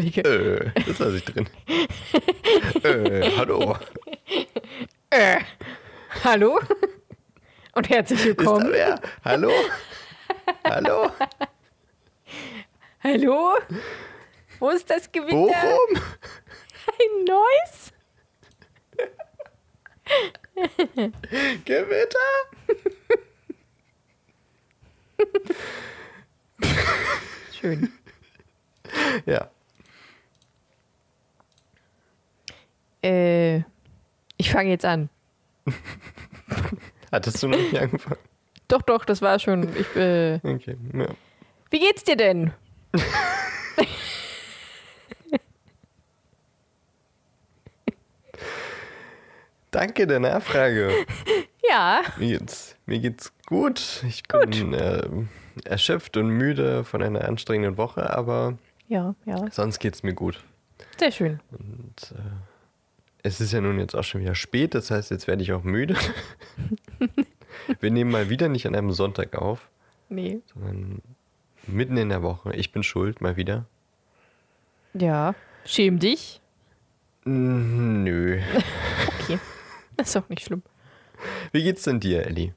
Entschuldige. Äh, das lasse ich drin. äh, hallo. Äh, hallo? Und herzlich Ist da willkommen. wer? Hallo? Hallo? Hallo? Wo ist das Gewitter? Bochum? Ein neues? Gewitter? Schön. Ja. Äh, ich fange jetzt an. Hattest du noch nicht angefangen? Doch, doch, das war schon. Ich, äh, Okay. Ja. wie geht's dir denn? Danke der Nachfrage. Ja, Mir geht's, mir geht's gut. Ich bin äh, erschöpft und müde von einer anstrengenden Woche, aber ja, ja. sonst geht's mir gut. Sehr schön. Und äh, es ist ja nun jetzt auch schon wieder spät, das heißt, jetzt werde ich auch müde. Wir nehmen mal wieder nicht an einem Sonntag auf, Nee. sondern mitten in der Woche. Ich bin schuld, mal wieder. Ja. Schäm dich. Mm, Nö. Okay. Das ist auch nicht schlimm. Wie geht's denn dir, Ellie?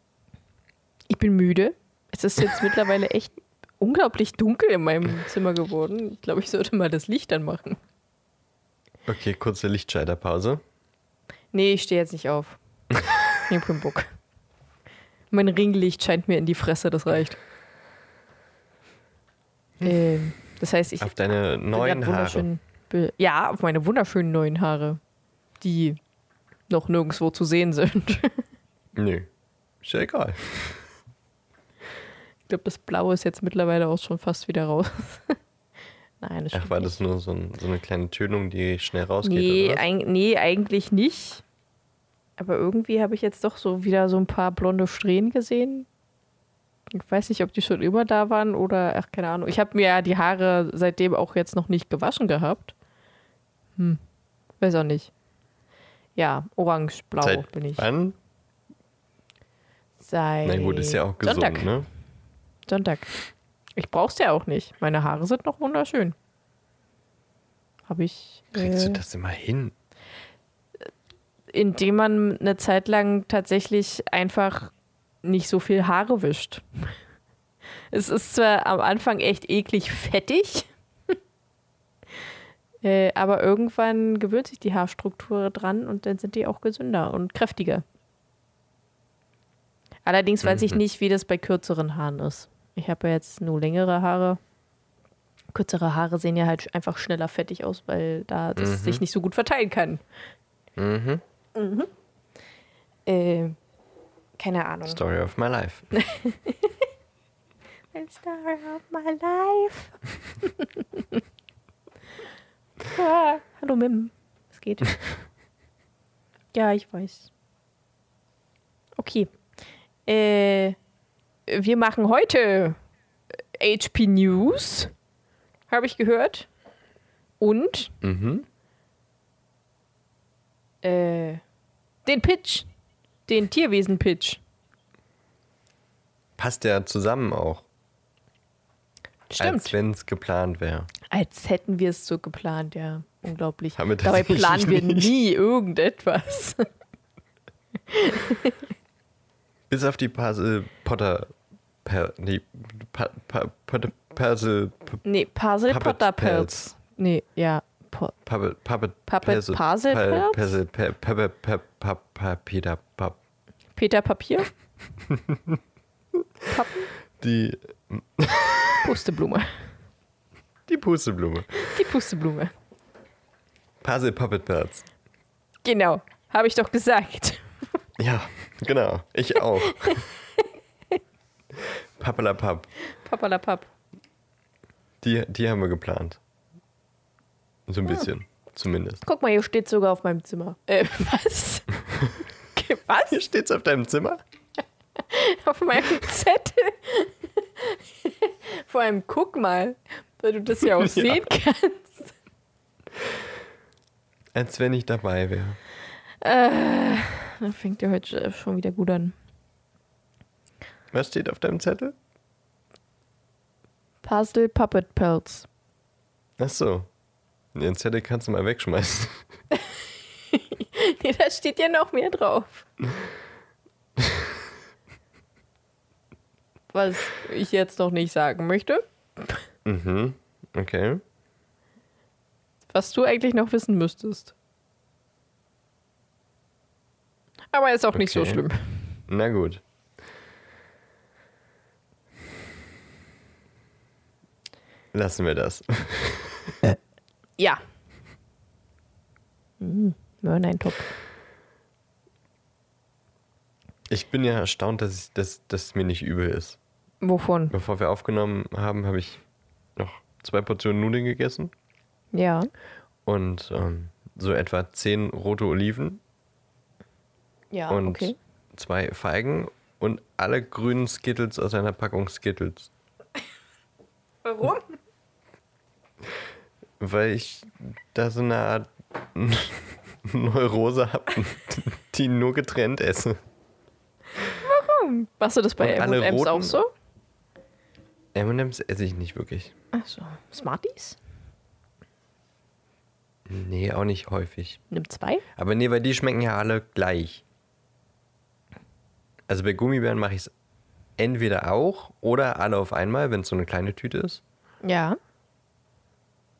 Ich bin müde. Es ist jetzt mittlerweile echt unglaublich dunkel in meinem Zimmer geworden. Ich glaube, ich sollte mal das Licht anmachen. Okay, kurze Lichtschalterpause. Nee, ich stehe jetzt nicht auf. Ich nehme keinen Bock. Mein Ringlicht scheint mir in die Fresse, das reicht. Ähm, das heißt, ich Auf deine neuen Haare. Ja, auf meine wunderschönen neuen Haare, die noch nirgendwo zu sehen sind. Nö. Ist ja egal. Ich glaube, das Blaue ist jetzt mittlerweile auch schon fast wieder raus. Nein, das Ach, war nicht. das nur so, ein, so eine kleine Tönung, die schnell rausgeht? Nee, oder was? eig nee, eigentlich nicht. Aber irgendwie habe ich jetzt doch so wieder so ein paar blonde Strähnen gesehen. Ich weiß nicht, ob die schon immer da waren oder, ach, keine Ahnung. Ich habe mir ja die Haare seitdem auch jetzt noch nicht gewaschen gehabt. Hm, weiß auch nicht. Ja, orange-blau bin ich. wann? Seit Na gut, ist ja auch gesund, Sonntag. ne? Sonntag. Ich brauch's ja auch nicht. Meine Haare sind noch wunderschön. Habe ich. Kriegst äh, du das immer hin? indem man eine Zeit lang tatsächlich einfach nicht so viel Haare wischt. Es ist zwar am Anfang echt eklig fettig, äh, aber irgendwann gewöhnt sich die Haarstruktur dran und dann sind die auch gesünder und kräftiger. Allerdings weiß ich Mhm. nicht, wie das bei kürzeren Haaren ist. Ich habe ja jetzt nur längere Haare. Kürzere Haare sehen ja halt einfach schneller fettig aus, weil da das Mhm. sich nicht so gut verteilen kann. Mhm. Äh, keine Ahnung. Story of my life. The story of my life. ah, hallo Mim. Es geht. ja, ich weiß. Okay. Äh, wir machen heute HP News. Habe ich gehört. Und Mhm. äh, den Pitch. Den Tierwesen-Pitch. Passt ja zusammen auch. Stimmt. Als wenn es geplant wäre. Als hätten wir es so geplant, ja. Unglaublich. Dabei planen wir nicht. nie irgendetwas. Bis auf die Puzzle Potter. Per, nee, pa, pa, Potter, Puzzle. P- nee, Puzzle Potter Pelz. Nee, ja. Puppet, Puppet, Puppet Puzzle, Puzzle Pa-? Puzzle, Pa- Pa- Pa- Pa- Pa- Peter, Pap, Peter Papier? Pappen? die, Pusteblume. die Pusteblume. Die Pusteblume. Puzzle Puppet Pelz. Genau. Habe ich doch gesagt. Ja, genau. Ich auch. Pappalapapp. Papalapap. Die, die haben wir geplant. So ein bisschen, zumindest. Guck mal, hier steht sogar auf meinem Zimmer. Äh, was? was? Hier steht's auf deinem Zimmer. Auf meinem Zettel. Vor allem guck mal, weil du das ja auch Ja. sehen kannst. Als wenn ich dabei wäre. Dann fängt der heute schon wieder gut an. Was steht auf deinem Zettel? Puzzle Puppet Pelz. Ach so. Den Zettel kannst du mal wegschmeißen. nee, da steht ja noch mehr drauf. Was ich jetzt noch nicht sagen möchte. Mhm. Okay. Was du eigentlich noch wissen müsstest. Aber ist auch nicht so Okay. schlimm. Na gut. Lassen wir das. Ja. Hm, Mörneintopf. Ich bin ja erstaunt, dass, ich, dass, dass es mir nicht übel ist. Wovon? Bevor wir aufgenommen haben, habe ich noch zwei Portionen Nudeln gegessen Ja. und ähm, so etwa zehn rote Oliven Ja, und okay. zwei Feigen und alle grünen Skittles aus einer Packung Skittles. Warum? Weil ich da so eine Art Neurose habe, die nur getrennt esse. Machst du das bei M&M's auch so? M&M's esse ich nicht wirklich. Ach so. Smarties? Nee, auch nicht häufig. Nimm zwei? Aber nee, weil die schmecken ja alle gleich. Also bei Gummibären mache ich es entweder auch oder alle auf einmal, wenn es so eine kleine Tüte ist. Ja.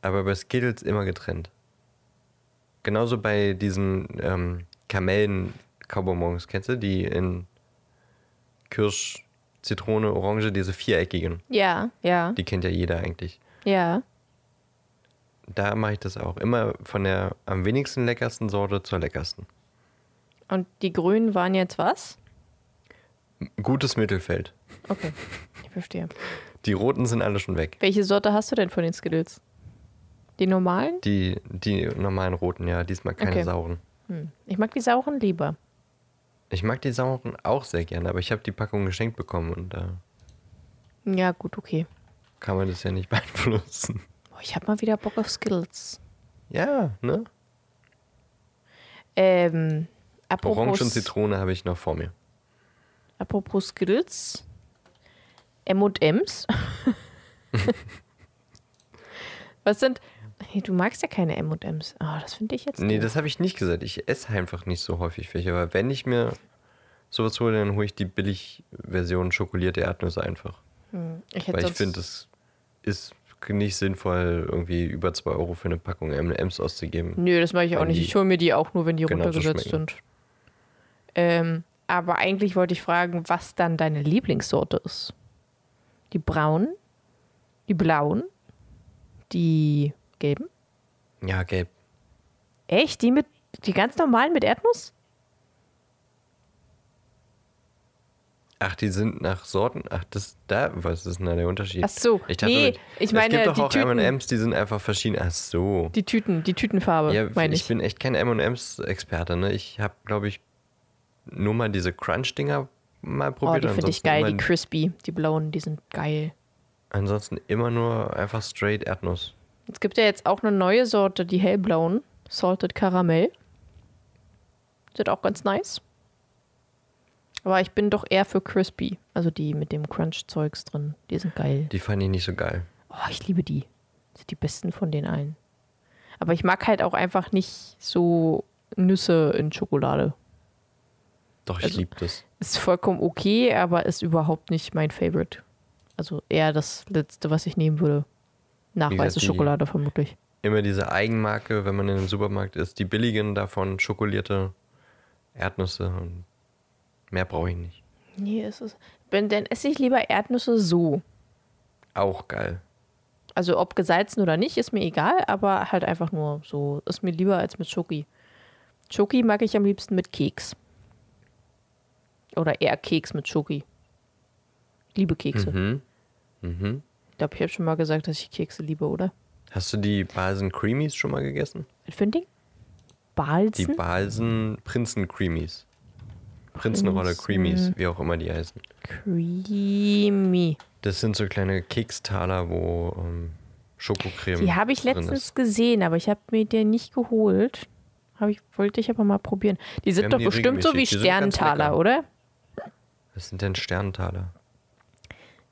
Aber bei Skittles immer getrennt. Genauso bei diesen ähm, Kamellen-Kaubonbons, kennst du? Die in Kirsch, Zitrone, Orange, diese viereckigen. Ja, ja, Die kennt ja jeder eigentlich. ja. Da mache ich das auch. Immer von der am wenigsten leckersten Sorte zur leckersten. Und die grünen waren jetzt was? Gutes Mittelfeld. Okay, ich verstehe. Die roten sind alle schon weg. Welche Sorte hast du denn von den Skittles? Die normalen? Die, die normalen roten, ja, diesmal keine Okay. sauren. Hm. Ich mag die sauren lieber. Ich mag die sauren auch sehr gerne, aber ich habe die Packung geschenkt bekommen und da Ja, gut, okay. kann man das ja nicht beeinflussen. Boah, ich habe mal wieder Bock auf Skittles. Ja, ne? Ähm, Orange und Zitrone habe ich noch vor mir. Apropos Skittles. M&M's. Was sind... Hey, du magst ja keine M&M's. Ah, das finde ich jetzt Nee, doof. das habe ich nicht gesagt. Ich esse einfach nicht so häufig welche. Aber wenn ich mir sowas hole, dann hole ich die Billig-Version schokolierte Erdnüsse einfach. Hm, Ich hätte Weil ich finde, es ist nicht sinnvoll, irgendwie über 2 Euro für eine Packung M&M's auszugeben. Nö, das mache ich auch nicht. Ich hole mir die auch nur, wenn die genauso runtergesetzt sind. Ähm, aber eigentlich wollte ich fragen, was dann deine Lieblingssorte ist. Die braunen, die blauen, die gelben. Ja, gelb. Echt? Die mit die ganz normalen mit Erdnuss? Ach, die sind nach Sorten. Ach, das da, was ist denn da der Unterschied? Ach so, Ich dachte, nee, ich meine, es gibt die doch auch. M&M's, die sind einfach verschieden. Ach so. Die Tüten, die Tütenfarbe, Ja, meine ich ich. bin echt kein M&M's-Experte, ne? Ich habe, glaube ich, nur mal diese Crunch-Dinger mal oh, probiert. die finde ich geil, die crispy, die blauen, die sind geil. Ansonsten immer nur einfach straight Erdnuss. Es gibt ja jetzt auch eine neue Sorte, die hellblauen, Salted Caramel. Sind auch ganz nice. Aber ich bin doch eher für crispy, also die mit dem Crunch-Zeugs drin. Die sind geil. Die fand ich nicht so geil. Oh, ich liebe die. Das sind die besten von den allen. Aber ich mag halt auch einfach nicht so Nüsse in Schokolade. Doch, ich Also- lieb das. Ist vollkommen okay, aber ist überhaupt nicht mein Favorite. Also eher das letzte, was ich nehmen würde. Nach Wie gesagt, weiße die- Schokolade vermutlich. Immer diese Eigenmarke, wenn man in einem Supermarkt ist. Die billigen davon, schokolierte Erdnüsse und mehr brauche ich nicht. Nee, es ist. Wenn, dann esse ich lieber Erdnüsse so. Auch geil. Also ob gesalzen oder nicht, ist mir egal, aber halt einfach nur so. Ist mir lieber als mit Schoki. Schoki mag ich am liebsten mit Keks. Oder eher Keks mit Schoki. Liebe Kekse. Mhm. Mhm. Ich glaube, ich habe schon mal gesagt, dass ich Kekse liebe, oder? Hast du die Balsen Creamies schon mal gegessen? Was für ein Ding? Die? Balsen Prinzen Creamies. Prinzenrolle Prinzen- Creamies, wie auch immer die heißen. Creamy. Das sind so kleine Kekstaler, wo ähm, Schokocreme. Die habe ich letztens ist. gesehen, aber ich habe mir die nicht geholt. Hab ich, wollte ich aber mal probieren. Die sind haben doch die bestimmt so wie Sterntaler, lecker. oder? Was sind denn Sterntaler?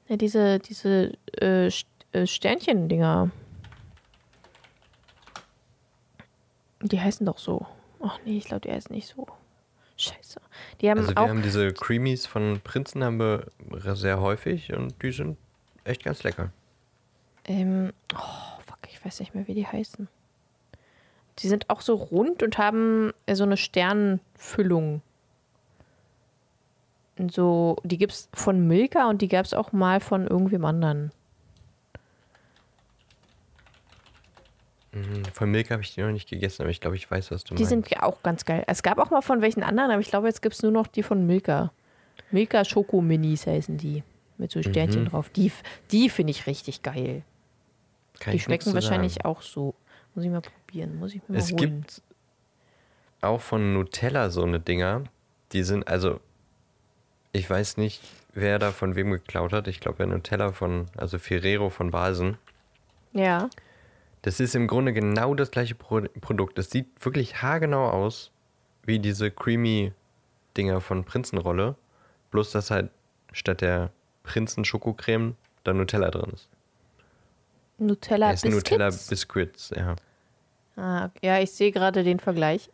Ja, diese diese äh, äh, Sternchen-Dinger. Die heißen doch so. Ach nee, ich glaube, die heißen nicht so. Scheiße. Die haben Also wir auch. haben diese Creamies von Prinzen haben wir sehr häufig und die sind echt ganz lecker. Ähm, oh, fuck, ich weiß nicht mehr, wie die heißen. Die sind auch so rund und haben äh, so eine Sternfüllung. So, die gibt's von Milka und die gab es auch mal von irgendwem anderen. Mhm, Von Milk habe ich die noch nicht gegessen, aber ich glaube, ich weiß, was du Die meinst. sind ja auch ganz geil. Es gab auch mal von welchen anderen, aber ich glaube, jetzt gibt es nur noch die von Milka. Milka Schoko Minis heißen die. Mit so Sternchen Mhm. drauf. Die, die finde ich richtig geil. Kann die schmecken wahrscheinlich sagen. auch so. Muss ich mal probieren. Muss ich mir Es mal holen. gibt auch von Nutella so eine Dinger, die sind, also ich weiß nicht, wer da von wem geklaut hat. Ich glaube, der Nutella von, also Ferrero von Basen. Ja. Das ist im Grunde genau das gleiche Pro Produkt. Das sieht wirklich haargenau aus wie diese creamy Dinger von Prinzenrolle. Bloß, dass halt statt der Prinzen-Schokocreme da Nutella drin ist. Nutella sind Nutella Biscuits. Biscuits, ja. Ah, ja, ich sehe gerade den Vergleich.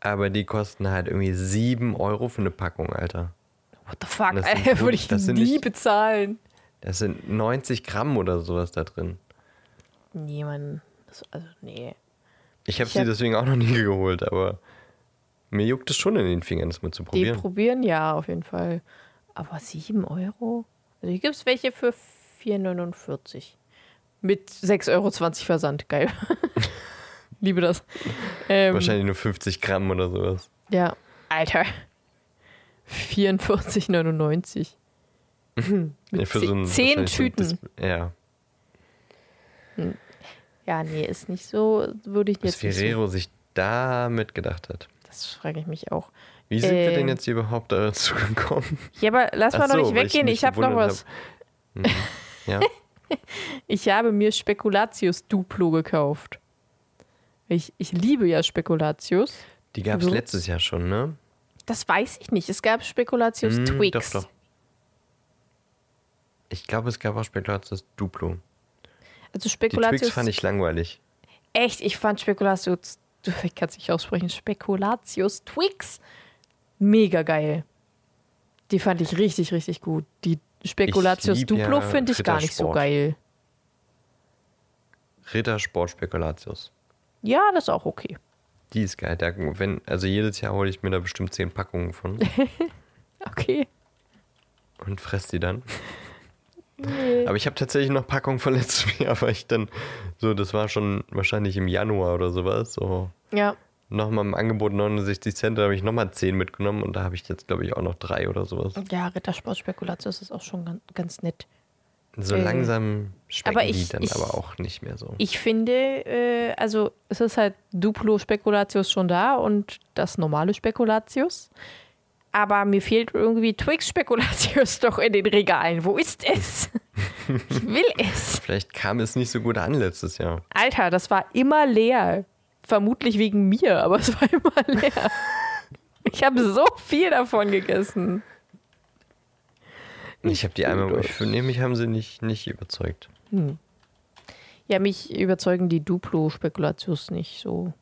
Aber die kosten halt irgendwie 7 Euro für eine Packung, Alter. What the fuck? Das sind Alter, Würde ich das nie nicht- bezahlen. Das sind 90 Gramm oder sowas da drin. Nee, Mann. Das, also, nee. Ich habe Ich sie hab- deswegen auch noch nie geholt, aber mir juckt es schon in den Fingern, das mal zu Die probieren. probieren ja auf jeden Fall. Aber 7 Euro? Also hier gibt es welche für 4,49. Mit 6,20 Euro Versand. Geil. Liebe das. Ähm, Wahrscheinlich nur 50 Gramm oder sowas. Ja. Alter. 44,99. Mit Ja, für so ein- zehn wahrscheinlich so ein Tüten. Dis- ja. Ja, nee, ist nicht so, würde ich Was jetzt nicht so. Ferrero sich damit gedacht hat. Das frage ich mich auch. Wie sind wir Ähm. denn jetzt hier überhaupt dazu gekommen? Ja, aber lass mal so, nicht weil ich weggehen. mich Ich, habe noch was. Mhm. Ja, Ich habe mir Spekulatius Duplo gekauft. Ich, ich liebe ja Spekulatius. die gab es letztes Jahr schon, ne? Das weiß ich nicht. Es gab Spekulatius Twix. Doch, doch. Ich glaube, es gab auch Spekulatius Duplo. Also Die Spekulatius. Twix fand ich langweilig. echt, ich fand Spekulatius. Ich kann es nicht aussprechen. Spekulatius Twix. Mega geil. Die fand ich richtig, richtig gut. Die Spekulatius Duplo ja finde ich gar nicht so geil. Rittersport Spekulatius. Ja, das ist auch okay. Die ist geil. Da, wenn, also jedes Jahr hole ich mir da bestimmt 10 Packungen von Okay. und fress die dann. Aber ich habe tatsächlich noch Packungen von letztem Jahr, weil ich dann so, das war schon wahrscheinlich im Januar oder sowas, so Ja. nochmal im Angebot 69 Cent, da habe ich nochmal 10 mitgenommen und da habe ich jetzt, glaube ich, auch noch drei oder sowas. Ja, Rittersport Spekulatius ist auch schon ganz, ganz nett. So Äh, langsam schmecken aber die ich- dann ich- aber auch nicht mehr so. Ich finde, äh, also es ist halt Duplo Spekulatius schon da und das normale Spekulatius. Aber mir fehlt irgendwie Twix Spekulatius doch in den Regalen. Wo ist es? Ich will es. Vielleicht kam es nicht so gut an letztes Jahr. Alter, das war immer leer. Vermutlich wegen mir, aber es war immer leer. Ich habe so viel davon gegessen. Ich habe die einmal, ich finde, mich haben sie nicht, nicht überzeugt. Ja, mich überzeugen die Duplo Spekulatius nicht so.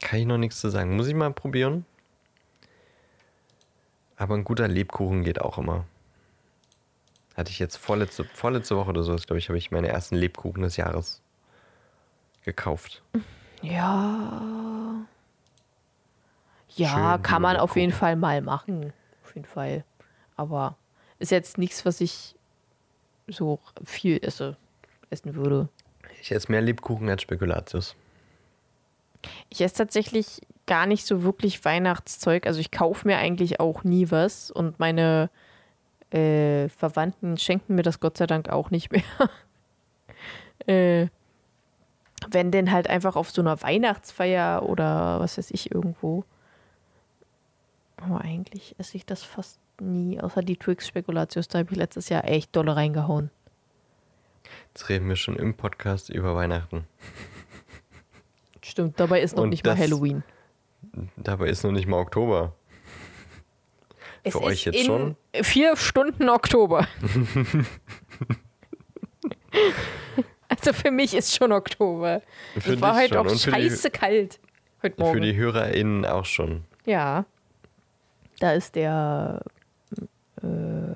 Kann ich noch nichts zu sagen. Muss ich mal probieren. Aber ein guter Lebkuchen geht auch immer. Hatte ich jetzt vorletzte, vorletzte Woche oder so, glaube ich, habe ich meine ersten Lebkuchen des Jahres gekauft. Ja. Ja, Schön kann man auf jeden Fall mal machen. Auf jeden Fall. Aber ist jetzt nichts, was ich so viel esse, essen würde. Ich esse mehr Lebkuchen als Spekulatius. Ich esse tatsächlich gar nicht so wirklich Weihnachtszeug. Also ich kaufe mir eigentlich auch nie was und meine äh, Verwandten schenken mir das Gott sei Dank auch nicht mehr. äh, wenn denn halt einfach auf so einer Weihnachtsfeier oder was weiß ich irgendwo. Aber eigentlich esse ich das fast nie, außer die Twix Spekulatius. Da habe ich letztes Jahr echt dolle reingehauen. Jetzt reden wir schon im Podcast über Weihnachten. Stimmt, dabei ist noch Und nicht mal das- Halloween. Dabei ist noch nicht mal Oktober. Es Für euch jetzt schon? Vier Stunden Oktober. Also für mich ist schon Oktober. Für es war heute schon. auch für die- scheiße kalt. Heute Morgen. Für die HörerInnen auch schon. ja. Da ist der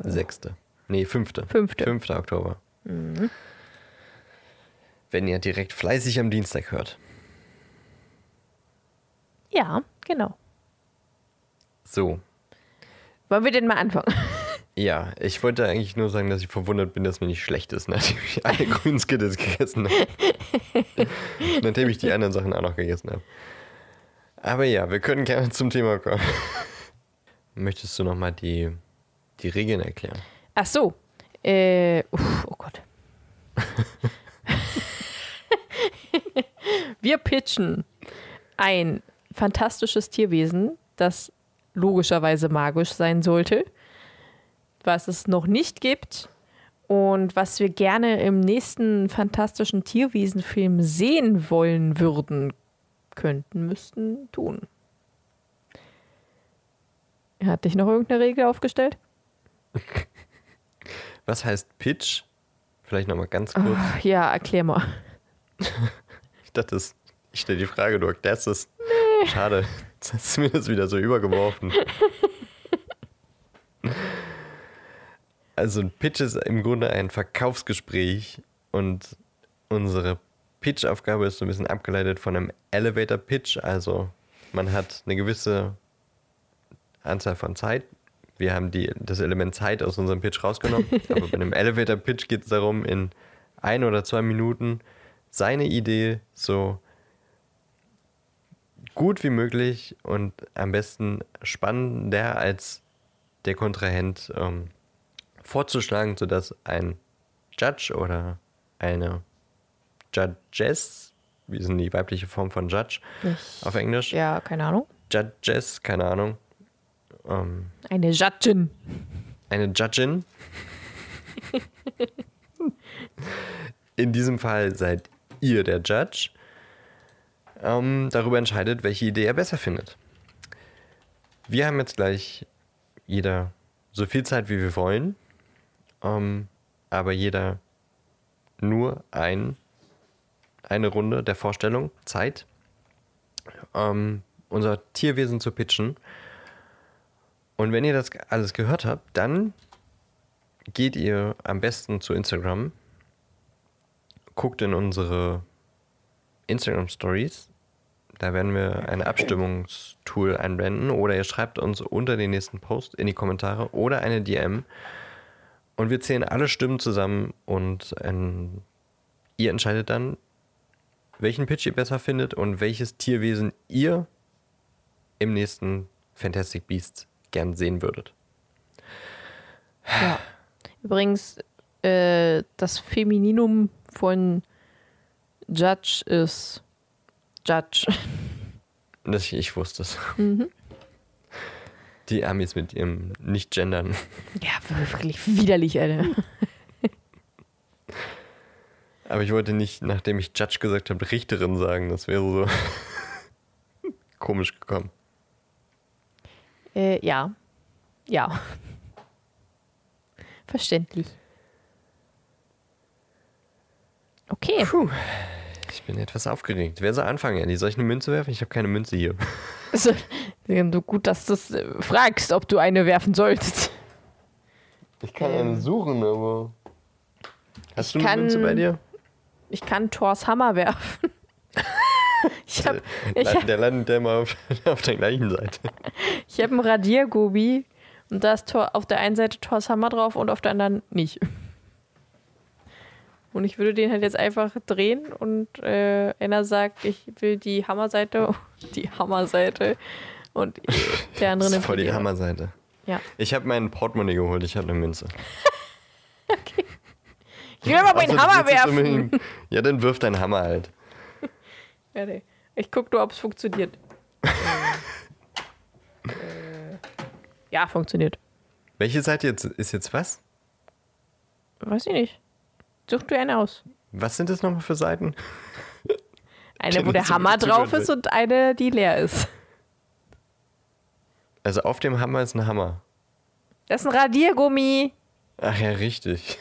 Sechste. Nee, fünfte. Fünfte. Fünfter Oktober. Wenn ihr direkt fleißig am Dienstag hört. Ja, genau. So. Wollen wir denn mal anfangen? Ja, ich wollte eigentlich nur sagen, dass ich verwundert bin, dass mir nicht schlecht ist, nachdem ich alle grünen Skittles gegessen habe. nachdem ich die anderen Sachen auch noch gegessen habe. Aber ja, wir können gerne zum Thema kommen. Möchtest du nochmal die, die Regeln erklären? Ach so. Äh, uff, oh Gott. Wir pitchen ein fantastisches Tierwesen, das logischerweise magisch sein sollte, was es noch nicht gibt und was wir gerne im nächsten fantastischen Tierwesenfilm sehen wollen würden, könnten, müssten, tun. Hat dich noch irgendeine Regel aufgestellt? Was heißt Pitch? Vielleicht nochmal ganz kurz. Ach, ja, erklär mal. Ich dachte, ich stelle die Frage, du erklärst es. Schade, jetzt hast du mir das wieder so übergeworfen. Also ein Pitch ist im Grunde ein Verkaufsgespräch und unsere Pitch-Aufgabe ist so ein bisschen abgeleitet von einem Elevator-Pitch. Also man hat eine gewisse Anzahl von Zeit. Wir haben die, das Element Zeit aus unserem Pitch rausgenommen. Aber bei einem Elevator-Pitch geht es darum, in ein oder zwei Minuten seine Idee so gut wie möglich und am besten spannender als der Kontrahent ähm, vorzuschlagen, sodass ein Judge oder eine Judges, wie sind die weibliche Form von Judge Ich, auf Englisch? ja, keine Ahnung. Judges, keine Ahnung. Ähm, Eine Judgin. eine Judgin. In diesem Fall seid ihr der Judge. Ähm, darüber entscheidet, welche Idee er besser findet. Wir haben jetzt gleich jeder so viel Zeit, wie wir wollen. Ähm, aber jeder nur ein, eine Runde der Vorstellung, Zeit, ähm, unser Tierwesen zu pitchen. Und wenn ihr das alles gehört habt, dann geht ihr am besten zu Instagram, guckt in unsere Instagram Stories. Da werden wir ein Abstimmungstool einblenden oder ihr schreibt uns unter den nächsten Post in die Kommentare oder eine DM. Und wir zählen alle Stimmen zusammen und ähm, ihr entscheidet dann, welchen Pitch ihr besser findet und welches Tierwesen ihr im nächsten Fantastic Beasts gern sehen würdet. Ja. Übrigens, äh, das Femininum von Judge ist Judge. Das, ich wusste es. Die Amis mit ihrem Nicht-Gendern. Ja, wirklich widerlich, Alter. Aber ich wollte nicht, nachdem ich Judge gesagt habe, Richterin sagen. Das wäre so komisch gekommen. Äh, ja. Ja. Verständlich. Okay. Puh. Ich bin etwas aufgeregt. Wer soll anfangen, Andy? Soll ich eine Münze werfen? Ich habe keine Münze hier. Also, so gut, dass du es äh, fragst, ob du eine werfen solltest. Ich kann eine suchen, aber. Hast Ich du eine kann- Münze bei dir? Ich kann Thors Hammer werfen. Ich habe ich Der, hab, der landet ja immer auf, auf der gleichen Seite. ich hab einen Radiergummi und da ist Thor, auf der einen Seite Thors Hammer drauf und auf der anderen nicht. Und ich würde den halt jetzt einfach drehen und äh, einer sagt, ich will die Hammerseite, die Hammerseite und der andere nimmt voll die. Hammerseite. Ja. Ich habe meinen Portemonnaie geholt, ich habe eine Münze. Ich will aber meinen du Hammer werfen. Ja, dann wirf deinen Hammer halt. Ja, nee. Ich guck nur, ob es funktioniert. äh, ja, funktioniert. Welche Seite jetzt ist jetzt was? Weiß ich nicht. Such du eine aus. Was sind das nochmal für Seiten? Eine, wo der so Hammer drauf ist und eine, die leer ist. Also auf dem Hammer ist ein Hammer. Das ist ein Radiergummi. Ach ja, richtig.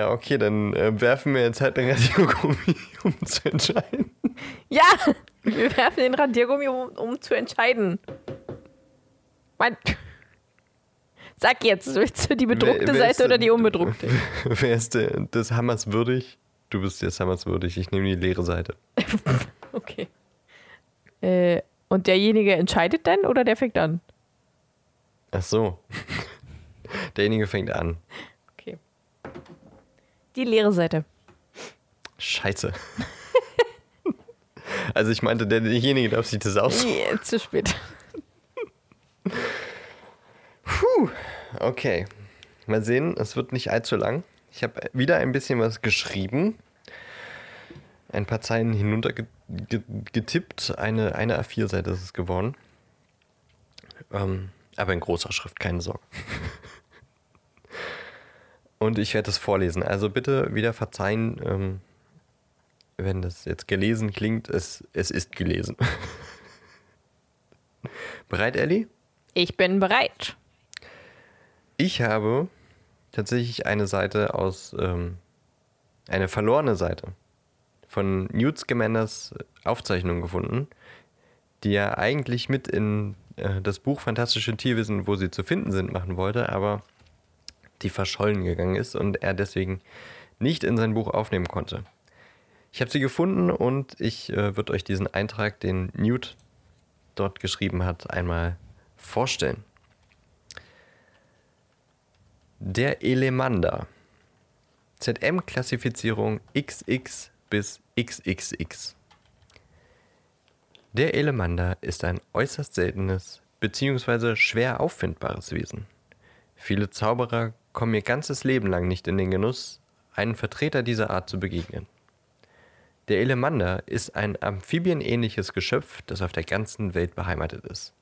Ja, okay, dann äh, werfen wir jetzt halt den Radiergummi, um zu entscheiden. Ja, wir werfen den Radiergummi, um, um zu entscheiden. Mein, sag jetzt, willst du die bedruckte Wer- wer Seite oder die unbedruckte? Wer ist der, des Hammers würdig? Du bist des Hammers würdig. Ich nehme die leere Seite. Okay. Äh, und derjenige entscheidet dann oder der fängt an? Ach so. Derjenige fängt an. Die leere Seite. Scheiße. Also ich meinte, der- derjenige darf sich das aus. Yeah, zu spät. Okay. Mal sehen, es wird nicht allzu lang. Ich habe wieder ein bisschen was geschrieben. Ein paar Zeilen hinuntergetippt. Eine, eine A4-Seite ist es geworden. Ähm, aber in großer Schrift, keine Sorge. Und ich werde es vorlesen. Also bitte wieder verzeihen, ähm, wenn das jetzt gelesen klingt. Es, es ist gelesen. Bereit, Ellie? Ich bin bereit. Ich habe tatsächlich eine Seite aus, ähm, eine verlorene Seite von Newt Scamanders Aufzeichnung gefunden, die er eigentlich mit in äh, das Buch Fantastische Tierwesen, wo sie zu finden sind, machen wollte, aber die verschollen gegangen ist und er deswegen nicht in sein Buch aufnehmen konnte. Ich habe sie gefunden und ich äh, würde euch diesen Eintrag, den Newt dort geschrieben hat, einmal vorstellen. Der Elemander. ZM-Klassifizierung XX bis XXX. Der Elemander ist ein äußerst seltenes bzw. schwer auffindbares Wesen. Viele Zauberer kommen ihr ganzes Leben lang nicht in den Genuss, einen Vertreter dieser Art zu begegnen. Der Elemander ist ein amphibienähnliches Geschöpf, das auf der ganzen Welt beheimatet ist.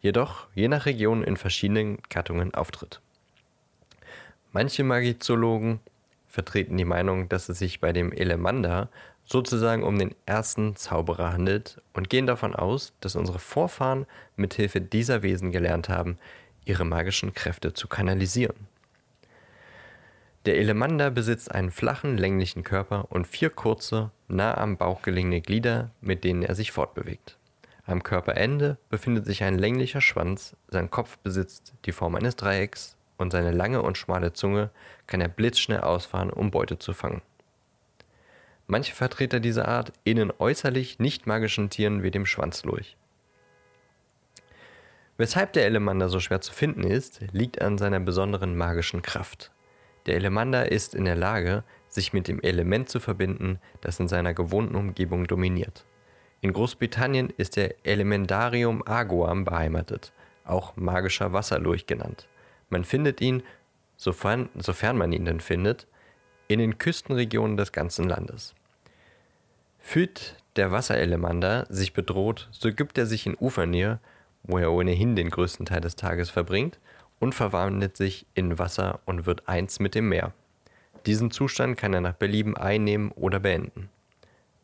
Jedoch je nach Region in verschiedenen Gattungen auftritt. Manche Magizologen vertreten die Meinung, dass es sich bei dem Elemander sozusagen um den ersten Zauberer handelt und gehen davon aus, dass unsere Vorfahren mithilfe dieser Wesen gelernt haben, ihre magischen Kräfte zu kanalisieren. Der Elemander besitzt einen flachen, länglichen Körper und vier kurze, nah am Bauch gelegene Glieder, mit denen er sich fortbewegt. Am Körperende befindet sich ein länglicher Schwanz, sein Kopf besitzt die Form eines Dreiecks und seine lange und schmale Zunge kann er blitzschnell ausfahren, um Beute zu fangen. Manche Vertreter dieser Art ähneln äußerlich nicht magischen Tieren wie dem Schwanzlurch. Weshalb der Elemander so schwer zu finden ist, liegt an seiner besonderen magischen Kraft. Der Elemander ist in der Lage, sich mit dem Element zu verbinden, das in seiner gewohnten Umgebung dominiert. In Großbritannien ist der Elementarium aguam beheimatet, auch magischer Wasserlurch genannt. Man findet ihn, sofern, sofern man ihn denn findet, in den Küstenregionen des ganzen Landes. Fühlt der Wasserelemander sich bedroht, so gibt er sich in Ufernähe, wo er ohnehin den größten Teil des Tages verbringt, und verwandelt sich in Wasser und wird eins mit dem Meer. Diesen Zustand kann er nach Belieben einnehmen oder beenden.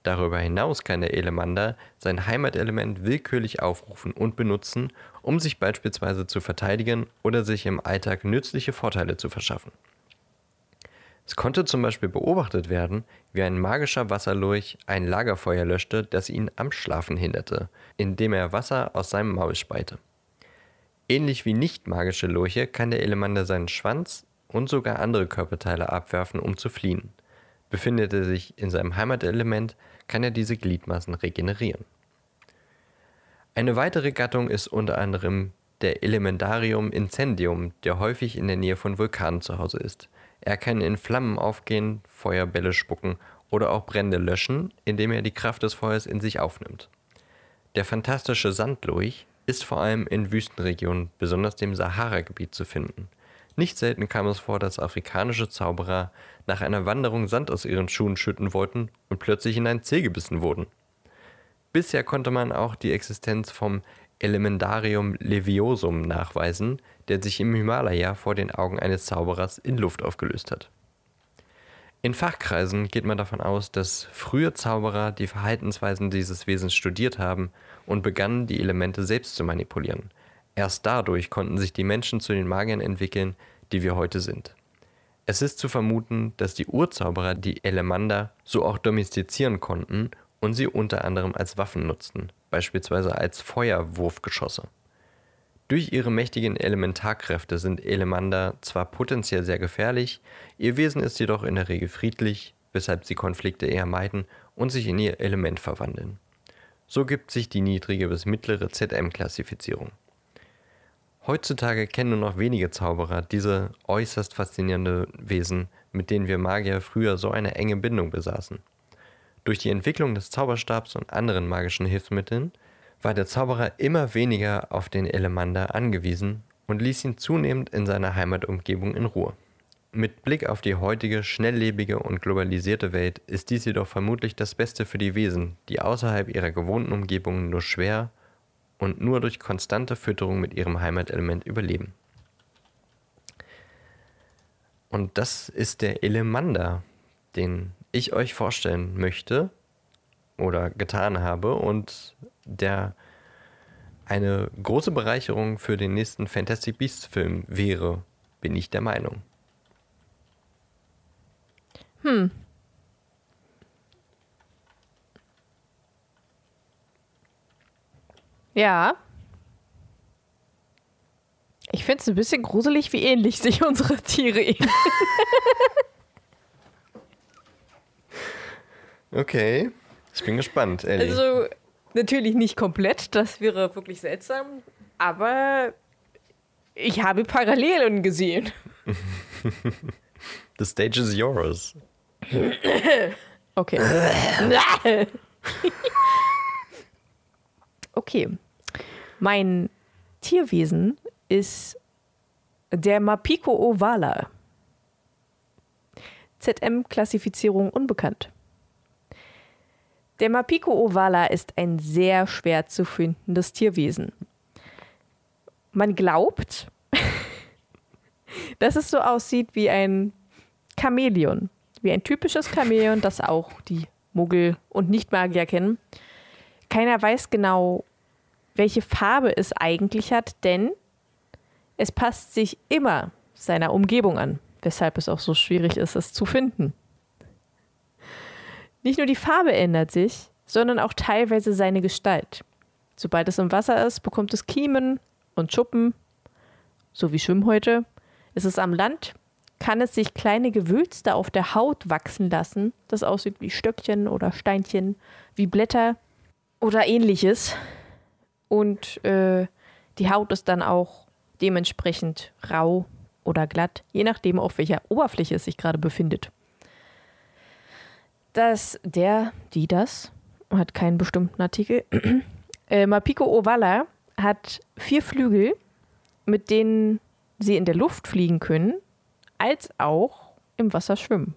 Darüber hinaus kann der Elemander sein Heimatelement willkürlich aufrufen und benutzen, um sich beispielsweise zu verteidigen oder sich im Alltag nützliche Vorteile zu verschaffen. Es konnte zum Beispiel beobachtet werden, wie ein magischer Wasserlurch ein Lagerfeuer löschte, das ihn am Schlafen hinderte, indem er Wasser aus seinem Maul speite. Ähnlich wie nicht magische Lurche kann der Elemander seinen Schwanz und sogar andere Körperteile abwerfen, um zu fliehen. Befindet er sich in seinem Heimatelement, kann er diese Gliedmaßen regenerieren. Eine weitere Gattung ist unter anderem der Elementarium incendium, der häufig in der Nähe von Vulkanen zu Hause ist. Er kann in Flammen aufgehen, Feuerbälle spucken oder auch Brände löschen, indem er die Kraft des Feuers in sich aufnimmt. Der fantastische Sandlurch ist vor allem in Wüstenregionen, besonders dem Sahara-Gebiet, zu finden. Nicht selten kam es vor, dass afrikanische Zauberer nach einer Wanderung Sand aus ihren Schuhen schütten wollten und plötzlich in ein Zeh gebissen wurden. Bisher konnte man auch die Existenz vom Elementarium leviosum nachweisen, der sich im Himalaya vor den Augen eines Zauberers in Luft aufgelöst hat. In Fachkreisen geht man davon aus, dass frühe Zauberer die Verhaltensweisen dieses Wesens studiert haben und begannen, die Elemente selbst zu manipulieren. Erst dadurch konnten sich die Menschen zu den Magiern entwickeln, die wir heute sind. Es ist zu vermuten, dass die Urzauberer die Elemander so auch domestizieren konnten und sie unter anderem als Waffen nutzten, beispielsweise als Feuerwurfgeschosse. Durch ihre mächtigen Elementarkräfte sind Elemander zwar potenziell sehr gefährlich, ihr Wesen ist jedoch in der Regel friedlich, weshalb sie Konflikte eher meiden und sich in ihr Element verwandeln. So gibt sich die niedrige bis mittlere ZM-Klassifizierung. Heutzutage kennen nur noch wenige Zauberer diese äußerst faszinierende Wesen, mit denen wir Magier früher so eine enge Bindung besaßen. Durch die Entwicklung des Zauberstabs und anderen magischen Hilfsmitteln war der Zauberer immer weniger auf den Elemander angewiesen und ließ ihn zunehmend in seiner Heimatumgebung in Ruhe. Mit Blick auf die heutige, schnelllebige und globalisierte Welt ist dies jedoch vermutlich das Beste für die Wesen, die außerhalb ihrer gewohnten Umgebungen nur schwer und nur durch konstante Fütterung mit ihrem Heimatelement überleben. Und das ist der Elemander, den ich euch vorstellen möchte oder getan habe und der eine große Bereicherung für den nächsten Fantastic Beasts Film wäre, bin ich der Meinung. Hm. Ja. Ich finde es ein bisschen gruselig, wie ähnlich sich unsere Tiere ähneln. okay. Ich bin gespannt, Ellie. Also, natürlich nicht komplett, das wäre wirklich seltsam, aber ich habe Parallelen gesehen. The stage is yours. Okay. okay. Mein Tierwesen ist der Mapico ovala. ZM-Klassifizierung unbekannt. Der Mapico ovala ist ein sehr schwer zu findendes Tierwesen. Man glaubt, dass es so aussieht wie ein Chamäleon. Wie ein typisches Chamäleon, das auch die Muggel und Nichtmagier kennen. Keiner weiß genau, welche Farbe es eigentlich hat, denn es passt sich immer seiner Umgebung an, weshalb es auch so schwierig ist, es zu finden. Nicht nur die Farbe ändert sich, sondern auch teilweise seine Gestalt. Sobald es im Wasser ist, bekommt es Kiemen und Schuppen, so wie Schwimmhäute. Ist es am Land, kann es sich kleine Gewülste auf der Haut wachsen lassen, das aussieht wie Stöckchen oder Steinchen, wie Blätter oder ähnliches. Und äh, die Haut ist dann auch dementsprechend rau oder glatt, je nachdem, auf welcher Oberfläche es sich gerade befindet dass der, die das, hat keinen bestimmten Artikel. äh, Mapico Ovala hat vier Flügel, mit denen sie in der Luft fliegen können, als auch im Wasser schwimmen.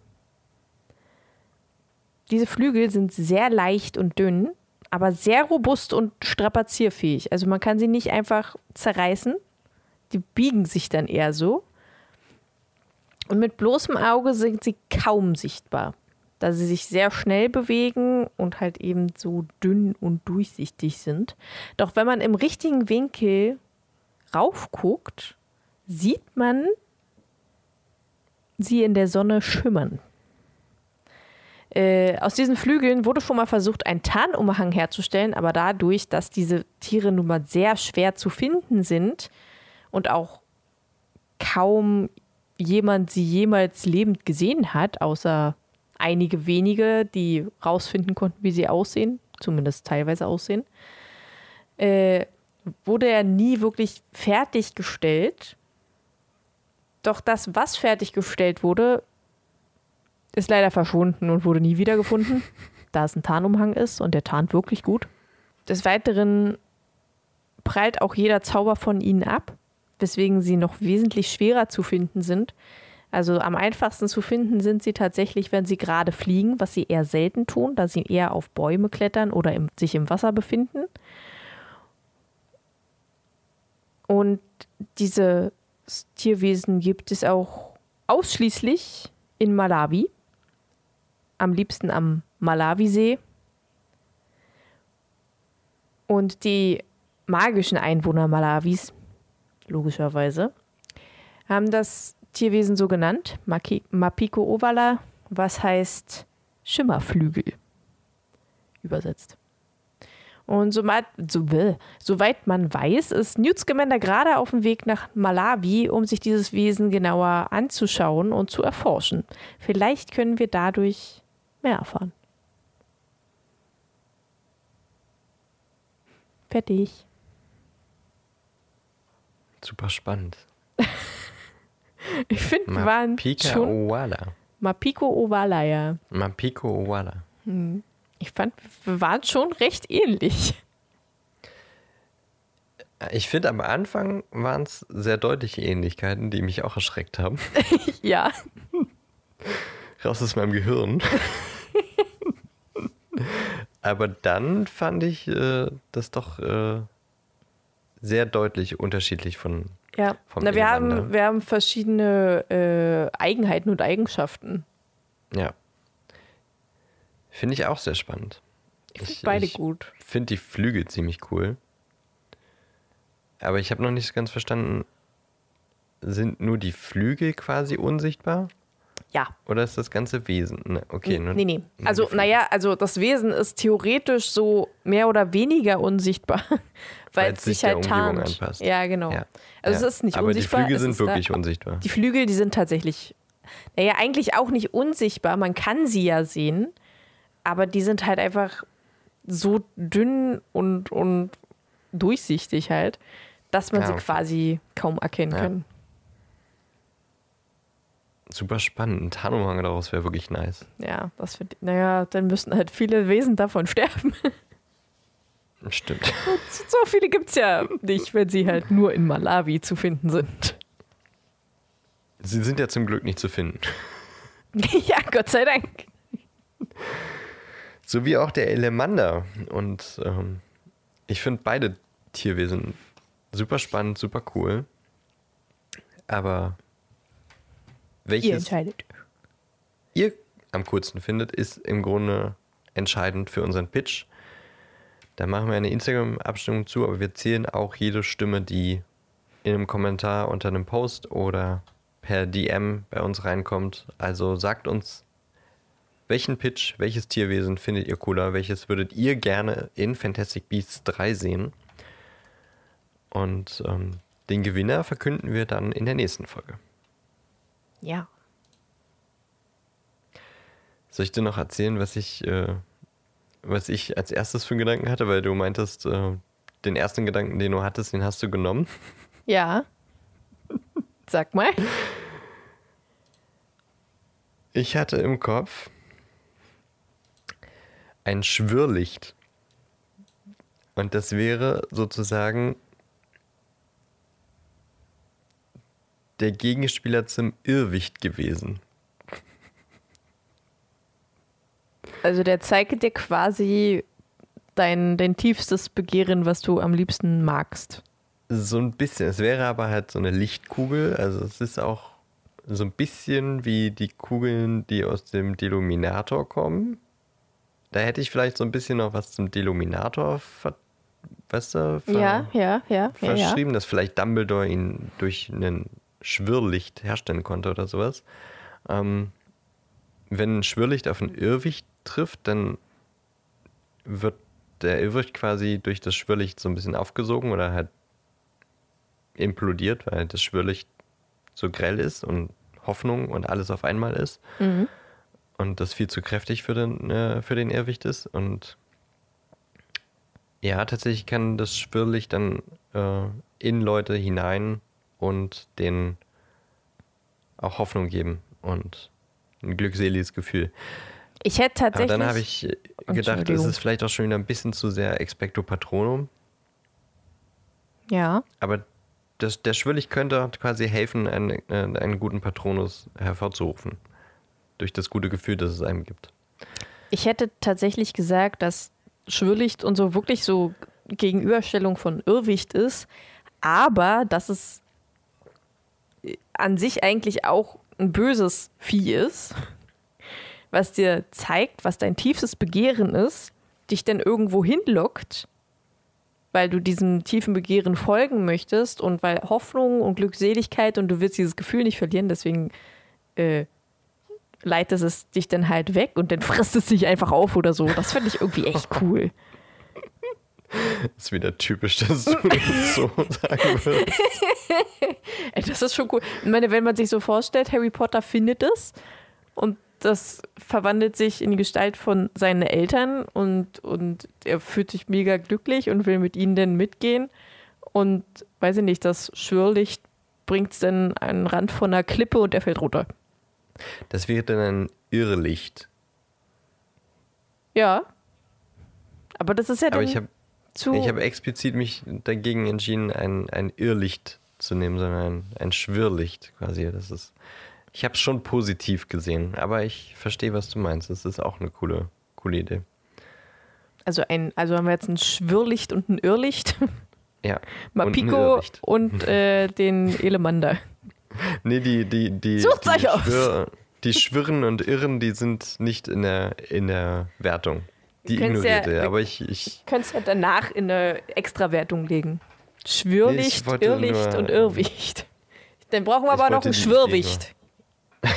Diese Flügel sind sehr leicht und dünn, aber sehr robust und strapazierfähig. Also man kann sie nicht einfach zerreißen. Die biegen sich dann eher so. Und mit bloßem Auge sind sie kaum sichtbar da sie sich sehr schnell bewegen und halt eben so dünn und durchsichtig sind. Doch wenn man im richtigen Winkel raufguckt, sieht man sie in der Sonne schimmern. Äh, aus diesen Flügeln wurde schon mal versucht, einen Tarnumhang herzustellen, aber dadurch, dass diese Tiere nun mal sehr schwer zu finden sind und auch kaum jemand sie jemals lebend gesehen hat, außer einige wenige, die rausfinden konnten, wie sie aussehen, zumindest teilweise aussehen, äh, wurde er nie wirklich fertiggestellt. Doch das, was fertiggestellt wurde, ist leider verschwunden und wurde nie wiedergefunden, da es ein Tarnumhang ist und der tarnt wirklich gut. Des Weiteren prallt auch jeder Zauber von ihnen ab, weswegen sie noch wesentlich schwerer zu finden sind, also am einfachsten zu finden sind sie tatsächlich, wenn sie gerade fliegen, was sie eher selten tun, da sie eher auf Bäume klettern oder im, sich im Wasser befinden. Und diese Tierwesen gibt es auch ausschließlich in Malawi, am liebsten am Malawisee. Und die magischen Einwohner Malawis, logischerweise, haben das Tierwesen so genannt, Maki- Mapiko ovala, was heißt Schimmerflügel übersetzt. Und soweit, so, soweit man weiß, ist Newt Scamander gerade auf dem Weg nach Malawi, um sich dieses Wesen genauer anzuschauen und zu erforschen. Vielleicht können wir dadurch mehr erfahren. Fertig. Super spannend. Ich finde, wir waren Mapika schon Owala. Mapiko ovala, ja. Mapiko Owala. Ich fand, wir waren schon recht ähnlich. Ich finde, am Anfang waren es sehr deutliche Ähnlichkeiten, die mich auch erschreckt haben. ja. Raus aus meinem Gehirn. Aber dann fand ich äh, das doch äh, sehr deutlich unterschiedlich von. Ja, Na, wir, haben, wir haben verschiedene äh, Eigenheiten und Eigenschaften. Ja. Finde ich auch sehr spannend. Ich finde beide ich gut. finde die Flügel ziemlich cool. Aber ich habe noch nicht ganz verstanden, sind nur die Flügel quasi unsichtbar? Ja. Oder ist das ganze Wesen? Ne, okay, nur, nee, nee. Also, naja, also das Wesen ist theoretisch so mehr oder weniger unsichtbar, weil es sich sich der halt Umgebung tarnt. anpasst. Ja, genau. Ja. Also Ja. es ist nicht Aber unsichtbar. die Flügel sind ist da- wirklich unsichtbar. Die Flügel, die sind tatsächlich, naja, eigentlich auch nicht unsichtbar. Man kann sie ja sehen, aber die sind halt einfach so dünn und, und durchsichtig halt, dass man Ja, sie quasi kaum erkennen Ja. kann. Super spannend. Ein Tarnumhang daraus wäre wirklich nice. Ja, das wird, naja, dann müssten halt viele Wesen davon sterben. Stimmt. so viele gibt es ja nicht, wenn sie halt nur in Malawi zu finden sind. Sie sind ja zum Glück nicht zu finden. ja, Gott sei Dank. So wie auch der Elemander. Und ähm, ich finde beide Tierwesen super spannend, super cool. Aber Ihr welches entscheidet. ihr am coolsten findet, ist im Grunde entscheidend für unseren Pitch. Da machen wir eine Instagram-Abstimmung zu, aber wir zählen auch jede Stimme, die in einem Kommentar unter einem Post oder per DM bei uns reinkommt. Also sagt uns, welchen Pitch, welches Tierwesen findet ihr cooler, welches würdet ihr gerne in Fantastic Beasts 3 sehen. Und ähm, den Gewinner verkünden wir dann in der nächsten Folge. Ja. Soll ich dir noch erzählen, was ich, äh, was ich als erstes für einen Gedanken hatte? Weil du meintest, äh, den ersten Gedanken, den du hattest, den hast du genommen. Ja. Sag mal. Ich hatte im Kopf ein Schwirrlicht. Und das wäre sozusagen der Gegenspieler zum Irrwicht gewesen. Also der zeigt dir quasi dein, dein tiefstes Begehren, was du am liebsten magst. So ein bisschen. Es wäre aber halt so eine Lichtkugel. Also es ist auch so ein bisschen wie die Kugeln, die aus dem Deluminator kommen. Da hätte ich vielleicht so ein bisschen noch was zum Deluminator ver weißt du, ver Ja, ja, ja, ja, ja. verschrieben, dass vielleicht Dumbledore ihn durch ein Schwirrlicht herstellen konnte oder sowas. Ähm, wenn ein Schwirrlicht auf ein Irrwicht trifft, dann wird der Irrwicht quasi durch das Schwirrlicht so ein bisschen aufgesogen oder halt implodiert, weil das Schwirrlicht so grell ist und Hoffnung und alles auf einmal ist. Mhm. Und das viel zu kräftig für den, äh, für den Irrwicht ist. Und ja, tatsächlich kann das Schwirrlicht dann äh, in Leute hinein und denen auch Hoffnung geben und ein glückseliges Gefühl. Ich hätte Aber tatsächlich. dann habe ich gedacht, es ist vielleicht auch schon wieder ein bisschen zu sehr Expecto Patronum. Ja. Aber das, der Schwirrlicht könnte quasi helfen, einen, einen guten Patronus hervorzurufen. Durch das gute Gefühl, das es einem gibt. Ich hätte tatsächlich gesagt, dass Schwirrlicht und so wirklich so Gegenüberstellung von Irrwicht ist, aber dass es an sich eigentlich auch ein böses Vieh ist, was dir zeigt, was dein tiefstes Begehren ist, dich dann irgendwo hinlockt weil du diesem tiefen Begehren folgen möchtest und weil Hoffnung und Glückseligkeit und du willst dieses Gefühl nicht verlieren, deswegen äh, leitest es dich dann halt weg und dann frisst es dich einfach auf oder so. Das finde ich irgendwie echt cool. Das ist wieder typisch, dass du das so sagen würdest. Ey, das ist schon cool. Ich meine, wenn man sich so vorstellt, Harry Potter findet es und das verwandelt sich in die Gestalt von seinen Eltern und, und er fühlt sich mega glücklich und will mit ihnen dann mitgehen. Und weiß ich nicht, das Schwörlicht bringt es dann an den Rand von einer Klippe und er fällt runter. Das wäre dann ein Irrlicht. Ja. Aber das ist ja Aber ich habe zu. ich hab explizit mich dagegen entschieden, ein, ein Irrlicht zu nehmen, sondern ein, ein Schwirrlicht quasi. Das ist, ich habe es schon positiv gesehen, aber ich verstehe, was du meinst. Das ist auch eine coole, coole Idee. also, ein, also haben wir jetzt ein Schwirrlicht und ein Irrlicht. Ja. Und ein Mapiko Irrlicht. und, äh, den Elemander. Nee, die, die, die, Sucht's die, euch aus! Schwirr, die Schwirren und Irren, die sind nicht in der, in der Wertung. Die können's ja- er. Aber ich, ich, Könntest ja danach in eine Extrawertung legen. Wollte Irrlicht und Irrwicht. Dann brauchen wir aber noch wollte ein die Schwirrwicht,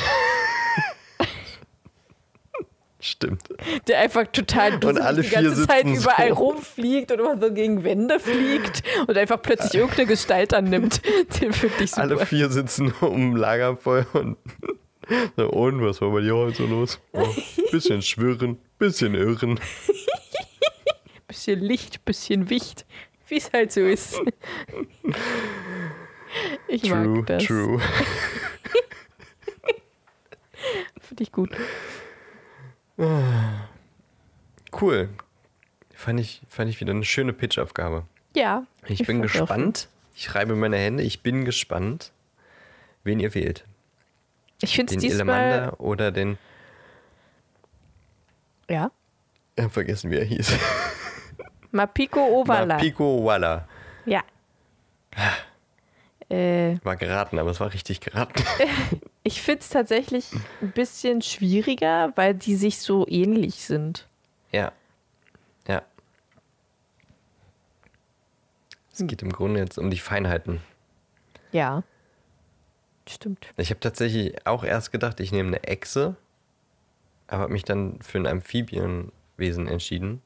stimmt. der einfach total alle die ganze Zeit überall so. rumfliegt und immer so gegen Wände fliegt und einfach plötzlich irgendeine Gestalt annimmt. Den finde ich super. Alle vier sitzen um Lagerfeuer und so, und was war bei dir heute so los? Oh, bisschen schwirren, bisschen irren. Bisschen Licht, bisschen Wicht, wie es halt so ist. Ich True, mag das. true. Finde ich gut. Cool. Fand ich, fand ich wieder eine schöne Pitch-Aufgabe. Ja. Ich, bin fand auch gespannt. Ich reibe meine Hände. Ich bin gespannt, wen ihr wählt. Ich finde es Den diesmal. Elemander oder den. Ja. Ich hab vergessen, wie er hieß. Mapiko Ovala. Pico Walla. Ja. Äh, War geraten, aber es war richtig geraten. ich finde es tatsächlich ein bisschen schwieriger, weil die sich so ähnlich sind. ja. Ja. Es geht im Grunde jetzt um die Feinheiten. Ja. Stimmt. Ich habe tatsächlich auch erst gedacht, ich nehme eine Echse, aber habe mich dann für ein Amphibienwesen entschieden.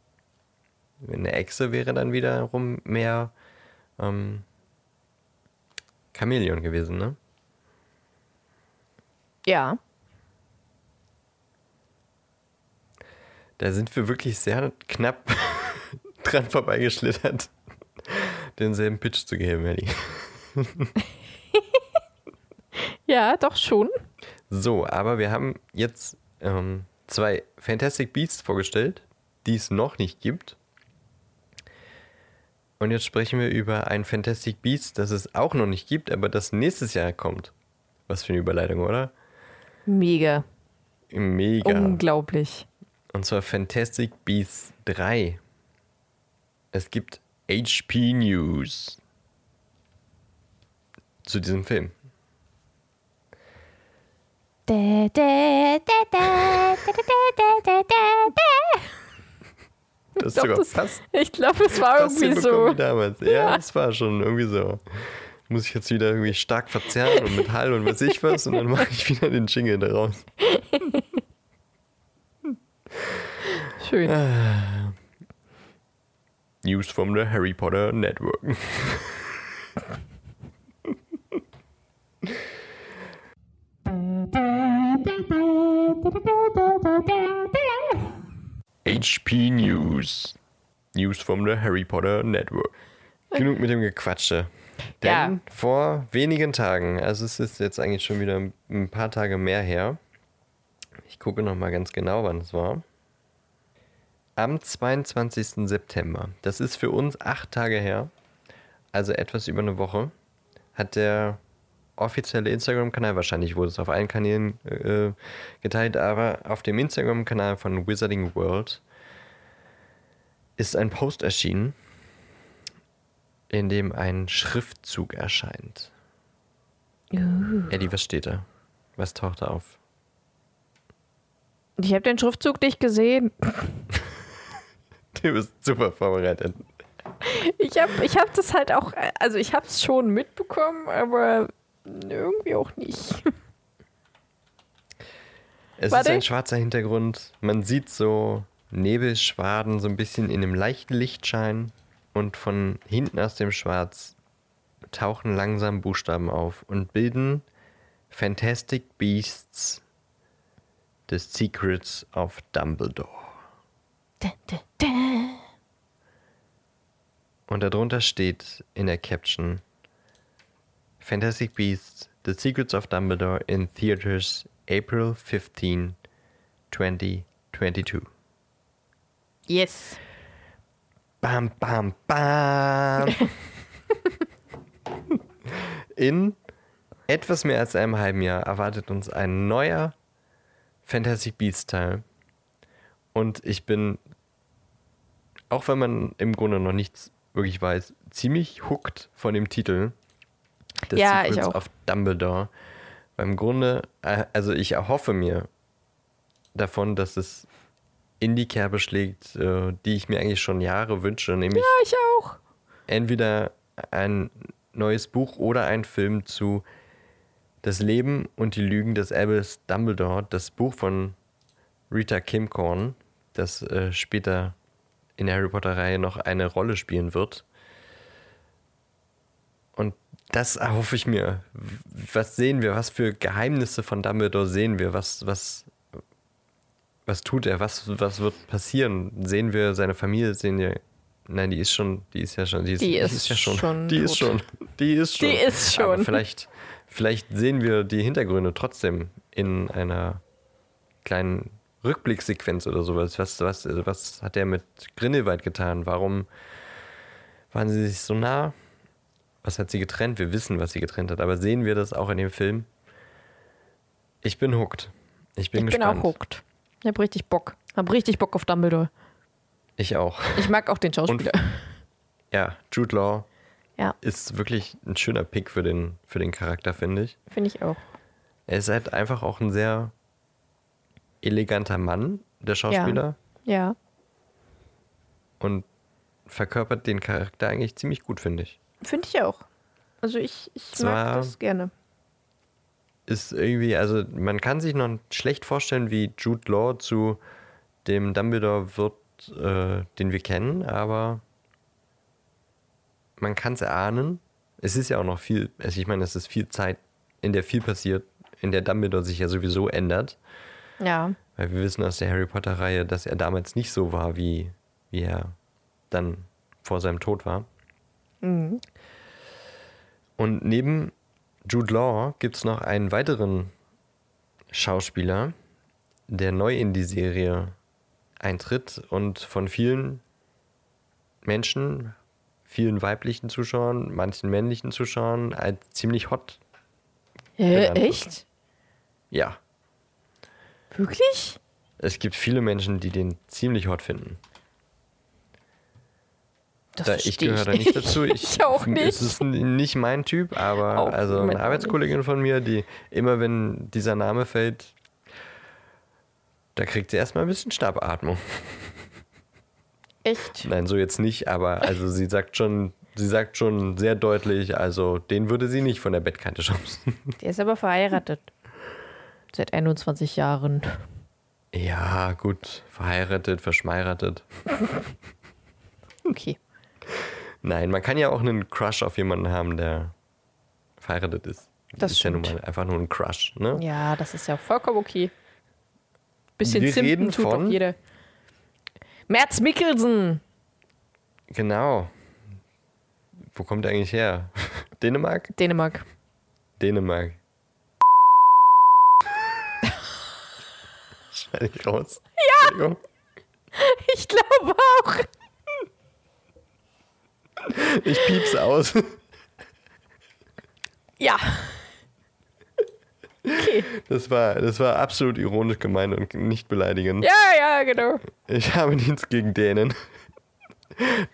Eine Echse wäre dann wiederum mehr ähm, Chamäleon gewesen, ne? Ja. Da sind wir wirklich sehr knapp dran vorbeigeschlittert, denselben Pitch zu geben, Ellie. Ja, doch schon. So, aber wir haben jetzt ähm, zwei Fantastic Beasts vorgestellt, die es noch nicht gibt. Und jetzt sprechen wir über ein Fantastic Beast, das es auch noch nicht gibt, aber das nächstes Jahr kommt. Was für eine Überleitung, oder? Mega. Mega. Unglaublich. Und zwar Fantastic Beasts 3. Es gibt HP News zu diesem Film. Das ich glaube, es glaub, war irgendwie so. damals. Ja, ja, das war schon irgendwie so. Muss ich jetzt wieder irgendwie stark verzerren und mit Hall und was ich was und dann mache ich wieder den Jingle daraus. Schön. Ah. News from the Harry Potter Network. HP News. News from the Harry Potter Network. Genug mit dem Gequatsche. Denn Ja. vor wenigen Tagen, also es ist jetzt eigentlich schon wieder ein paar Tage mehr her, ich gucke noch mal ganz genau, wann es war. Am 22. September, das ist für uns acht Tage her, also etwas über eine Woche, hat der offizielle Instagram-Kanal, wahrscheinlich wurde es auf allen Kanälen äh, geteilt, aber auf dem Instagram-Kanal von Wizarding World ist ein Post erschienen, in dem ein Schriftzug erscheint. Eddie, was steht da? Was taucht da auf? Ich habe den Schriftzug nicht gesehen. Du bist super vorbereitet. Ich habe ich hab das halt auch, also ich habe es schon mitbekommen, aber irgendwie auch nicht. Es Warte. ist ein schwarzer Hintergrund. Man sieht so Nebelschwaden so ein bisschen in einem leichten Lichtschein. Und von hinten aus dem Schwarz tauchen langsam Buchstaben auf und bilden Fantastic Beasts The Secrets of Dumbledore. Da, da, da. Und darunter steht in der Caption Fantastic Beasts The Secrets of Dumbledore in Theaters April 15, 2022. Yes. Bam, bam, bam. In etwas mehr als einem halben Jahr erwartet uns ein neuer Fantastic Beasts Teil. Und ich bin, auch wenn man im Grunde noch nichts wirklich weiß, ziemlich hooked von dem Titel. The Ja, ich Secrets auch. of Dumbledore. Beim Grunde, äh, also ich erhoffe mir davon, dass es in die Kerbe schlägt, äh, die ich mir eigentlich schon Jahre wünsche, nämlich Ja, ich auch. entweder ein neues Buch oder ein Film zu Das Leben und die Lügen des Albus Dumbledore, das Buch von Rita Kimcorn, das äh, später in der Harry Potter-Reihe noch eine Rolle spielen wird. Das erhoffe ich mir. Was sehen wir? Was für Geheimnisse von Dumbledore sehen wir? Was, was, was tut er? Was, was wird passieren? Sehen wir seine Familie? Sehen wir. Nein, die ist schon, die ist ja schon, die ist, Die die ist ist ja schon, schon die ist tot. schon, die ist schon. Die ist Aber schon. vielleicht, vielleicht sehen wir die Hintergründe trotzdem in einer kleinen Rückblicksequenz oder sowas. Was, was, was hat er mit Grindelwald getan? Warum waren sie sich so nah? Was hat sie getrennt? Wir wissen, was sie getrennt hat, aber sehen wir das auch in dem Film? Ich bin hooked. Ich bin ich bin gespannt. auch hooked. Ich hab richtig Bock. Hab richtig Bock auf Dumbledore. Ich auch. Ich mag auch den Schauspieler. Ja, Jude Law ja, ist wirklich ein schöner Pick für den, für den Charakter, finde ich. finde ich auch. Er ist halt einfach auch ein sehr eleganter Mann, der Schauspieler, Ja. und verkörpert den Charakter eigentlich ziemlich gut, finde ich. Finde ich auch. Also ich, ich Zwar- mag das gerne. Ist irgendwie, also man kann sich noch schlecht vorstellen, wie Jude Law zu dem Dumbledore wird, äh, den wir kennen, aber man kann es erahnen. Es ist ja auch noch viel, also ich meine, es ist viel Zeit, in der viel passiert, in der Dumbledore sich ja sowieso ändert. Ja. Weil wir wissen aus der Harry Potter-Reihe, dass er damals nicht so war, wie, wie er dann vor seinem Tod war. Mhm. Und neben Jude Law gibt es noch einen weiteren Schauspieler, der neu in die Serie eintritt und von vielen Menschen, vielen weiblichen Zuschauern, manchen männlichen Zuschauern als ziemlich hot. Hä, wird. echt? Ja, Wirklich? es gibt viele Menschen, die den ziemlich hot finden. Das Da, ich gehöre da nicht dazu. Ich, ich auch nicht. Es ist nicht mein Typ, aber Auch also eine Arbeitskollegin von mir, die immer wenn dieser Name fällt, da kriegt sie erstmal ein bisschen Schnappatmung. Echt? Nein, so jetzt nicht, aber also sie sagt schon, sie sagt schon sehr deutlich, also den würde sie nicht von der Bettkante schubsen. Der ist aber verheiratet. Seit 21 Jahren. Ja, gut, verheiratet, verschmeiratet. Okay. Nein, man kann ja auch einen Crush auf jemanden haben, der verheiratet ist. Das ist ja nun stimmt. mal einfach nur ein Crush, ne? Ja, das ist ja vollkommen okay. Bisschen Wir reden tut von- doch jeder. Merz Mikkelsen. Genau. Wo kommt er eigentlich her? Dänemark? Dänemark. Dänemark. Schneide ich raus. Ja. Ich glaube auch. Ich piep's aus. Ja. Okay. Das war, das war absolut ironisch gemeint und nicht beleidigend. Ja, ja, genau. Ich habe nichts gegen Dänen.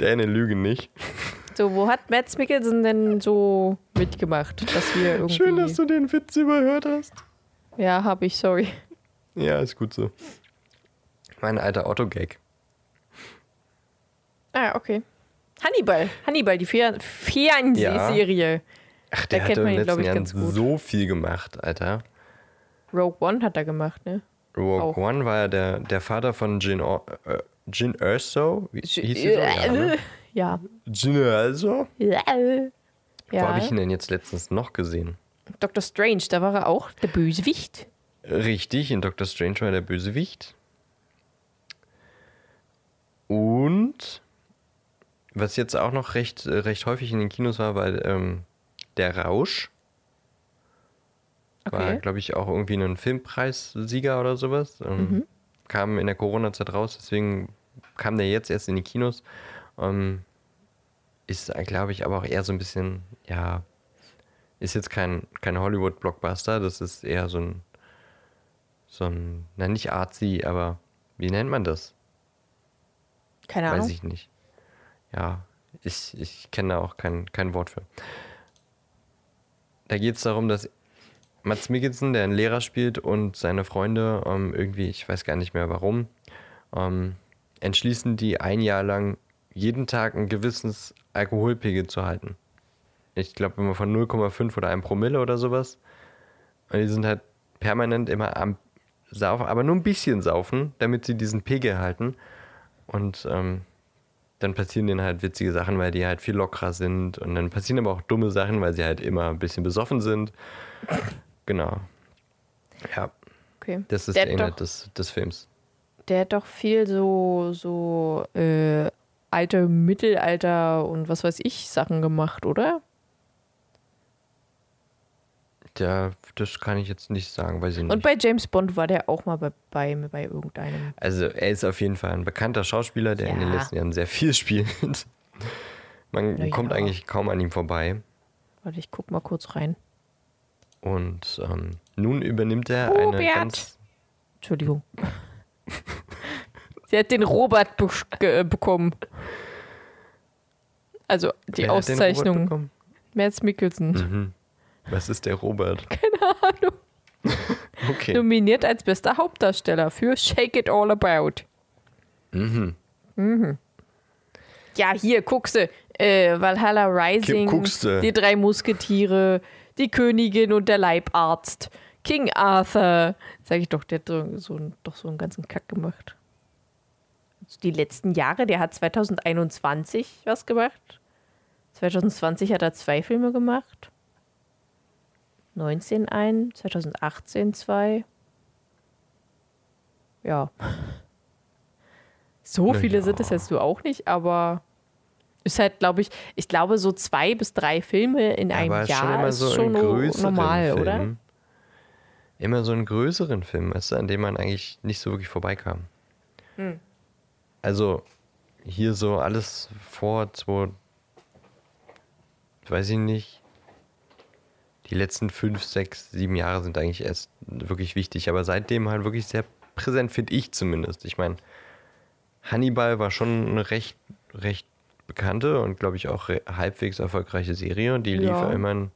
Dänen lügen nicht. So, wo hat Mads Mikkelsen denn so mitgemacht, dass wir irgendwie... Schön, dass du den Witz überhört hast. Ja, habe ich, sorry. Ja, ist gut so. Mein alter Otto-Gag. Ah, okay. Hannibal. Hannibal, die Fer Fernsehserie. Ach, der Da hat kennt man ihn, ich, Jahren ganz gut. so viel gemacht, Alter. Rogue One hat er gemacht, ne? Rogue Auch. One war ja der, der Vater von Jin, Or äh, Jin Erso. Wie hieß sie so? Ja, ne? Ja. Jin Erso? Ja. Wo habe ich ja. ihn denn jetzt letztens noch gesehen? Dr. Strange, da war er auch der Bösewicht. Richtig, in Doctor Strange war er der Bösewicht. Und was jetzt auch noch recht, äh, recht häufig in den Kinos war, war ähm, der Rausch. War, Okay. glaube ich, auch irgendwie ein Filmpreissieger oder sowas. Ähm, Kam in der Corona-Zeit raus, deswegen kam der jetzt erst in die Kinos. Ähm, ist, glaube ich, aber auch eher so ein bisschen, ja, ist jetzt kein, kein Hollywood-Blockbuster, das ist eher so ein, so ein, na nicht artsy, aber wie nennt man das? Keine Weiß Ahnung. ich nicht. Ja, ich, ich kenne da auch kein, kein Wort für. Da geht es darum, dass Mats Mikkelsen, der einen Lehrer spielt, und seine Freunde ähm, irgendwie, ich weiß gar nicht mehr warum, ähm, entschließen die ein Jahr lang jeden Tag ein gewisses Alkoholpegel zu halten. Ich glaube immer von 0,5 oder 1 Promille oder sowas. Und die sind halt permanent immer am Saufen, aber nur ein bisschen saufen, damit sie diesen Pegel halten. Und ähm, dann passieren denen halt witzige Sachen, weil die halt viel lockerer sind. Und dann passieren aber auch dumme Sachen, weil sie halt immer ein bisschen besoffen sind. Genau. Ja, Okay. das ist der, Inhalt doch, des, des Films. der hat doch viel so, so äh, alte Mittelalter und was weiß ich Sachen gemacht, oder? Ja, das kann ich jetzt nicht sagen, weiß ich nicht. Und bei James Bond war der auch mal bei, bei, bei irgendeinem. Also er ist auf jeden Fall ein bekannter Schauspieler, der in den Ja. letzten Jahren sehr viel spielt. Man Na kommt ja. eigentlich kaum an ihm vorbei. Warte, ich guck mal kurz rein. Und ähm, nun übernimmt er eine Robert. ganz... Entschuldigung. Sie hat den Robert be äh, bekommen. Also die Wer Auszeichnung. Mads Mikkelsen. Mhm. Was ist der Robert? Keine Ahnung. Okay. Nominiert als bester Hauptdarsteller für Shake It All About. Mhm. Ja, hier, guckste. Äh, Valhalla Rising, guckste. die drei Musketiere, die Königin und der Leibarzt, King Arthur. Sag ich doch, der hat so, doch so einen ganzen Kack gemacht. Also die letzten Jahre, der hat 2021 was gemacht. 2020 hat er zwei Filme gemacht. 19 ein, 2018 zwei. Ja. So Na viele ja. sind es jetzt du auch nicht, aber ist halt, glaube ich, ich glaube, so zwei bis drei Filme in einem Aber Jahr schon immer ist so schon größeren normal, Filmen. oder? Immer so einen größeren Film, du, an dem man eigentlich nicht so wirklich vorbeikam. Hm. Also hier so alles vor zwei, weiß ich nicht, die letzten fünf, sechs, sieben Jahre sind eigentlich erst wirklich wichtig, aber seitdem halt wirklich sehr präsent, finde ich zumindest. Ich meine, Hannibal war schon eine recht, recht bekannte und glaube ich auch halbwegs erfolgreiche Serie. Die lief Ja. ja immerhin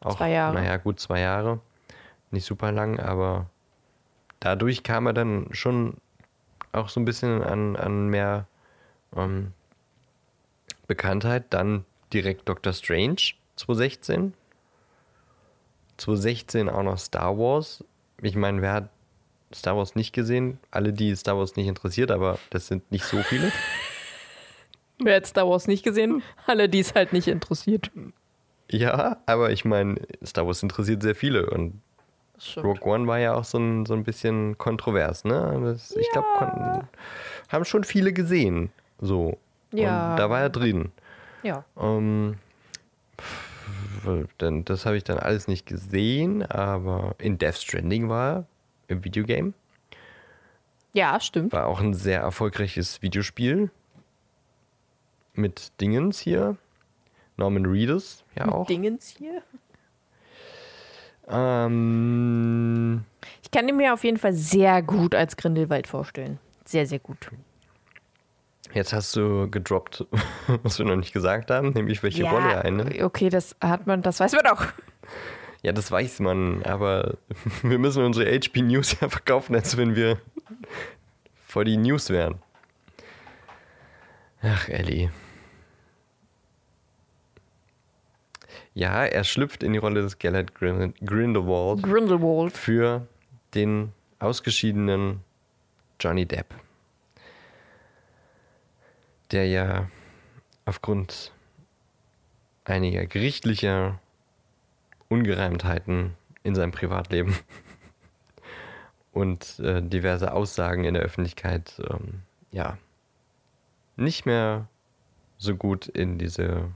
auch, Zwei Jahre. naja, gut zwei Jahre. Nicht super lang, aber dadurch kam er dann schon auch so ein bisschen an, an mehr ähm, Bekanntheit. Dann direkt Doctor Strange 2016. 2016 auch noch Star Wars. Ich meine, wer hat Star Wars nicht gesehen? Alle, die Star Wars nicht interessiert, aber das sind nicht so viele. Wer hat Star Wars nicht gesehen? Alle, die es halt nicht interessiert. ja, aber ich meine, Star Wars interessiert sehr viele und. Rogue One war ja auch so ein, so ein bisschen kontrovers, ne? Das, ich glaube, haben schon viele gesehen. So. Ja. Und da war er drin. Ja. Ähm, pff, denn das habe ich dann alles nicht gesehen, aber in Death Stranding war er im Videogame. Ja, stimmt. War auch ein sehr erfolgreiches Videospiel. Mit Dingens hier. Norman Reedus, ja auch. Dingens hier. Ähm, Ich kann ihn mir auf jeden Fall sehr gut als Grindelwald vorstellen. Sehr, sehr gut. Jetzt hast du gedroppt, was wir noch nicht gesagt haben, nämlich welche ja, Rolle er einnimmt. Okay, das hat man, das weiß man doch. Ja, das weiß man, aber wir müssen unsere HP News ja verkaufen, als wenn wir vor die News wären. Ach, Ellie. Ja, er schlüpft in die Rolle des Gellert Grindelwald, Grindelwald. für den ausgeschiedenen Johnny Depp. Der ja aufgrund einiger gerichtlicher Ungereimtheiten in seinem Privatleben und äh, diverse Aussagen in der Öffentlichkeit ähm, ja nicht mehr so gut in diese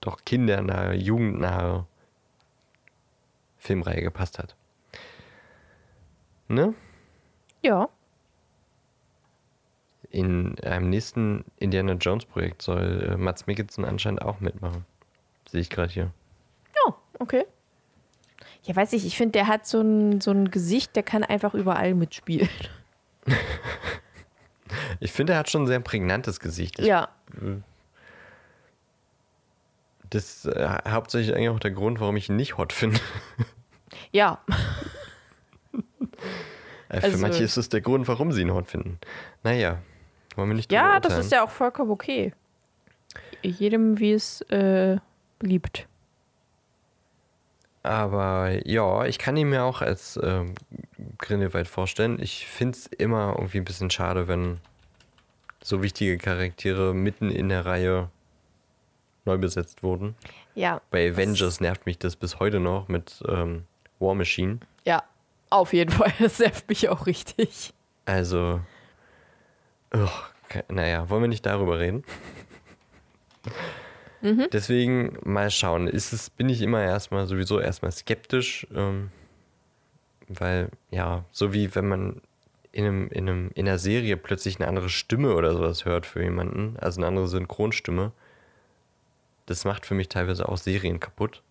doch kindernahe, jugendnahe Filmreihe gepasst hat. Ne? Ja. In einem nächsten Indiana Jones Projekt soll äh, Mats Mikkelsen anscheinend auch mitmachen. Sehe ich gerade hier. Oh, okay. Ja, weiß ich, ich finde, der hat so ein, so ein Gesicht, der kann einfach überall mitspielen. Ich finde, er hat schon ein sehr prägnantes Gesicht. Ich, Ja. Das ist äh, hauptsächlich eigentlich auch der Grund, warum ich ihn nicht hot finde. Ja. Äh, Also- Für manche ist es der Grund, warum sie ihn hot finden. Naja, wollen wir nicht Ja, das urteilen. ist ja auch vollkommen okay. Jedem, wie es äh, beliebt. Aber ja, ich kann ihn mir auch als ähm, Grindelwald vorstellen. Ich finde es immer irgendwie ein bisschen schade, wenn so wichtige Charaktere mitten in der Reihe neu besetzt wurden. Ja. Bei Avengers nervt mich das bis heute noch mit ähm, War Machine. Ja, auf jeden Fall. Das nervt mich auch richtig. Also, ke- naja, wollen wir nicht darüber reden? Deswegen mal schauen. Ist es, bin ich immer erstmal sowieso erstmal skeptisch, ähm, weil ja, so wie wenn man in, einem, in, einem, in einer Serie plötzlich eine andere Stimme oder sowas hört für jemanden, also eine andere Synchronstimme, das macht für mich teilweise auch Serien kaputt.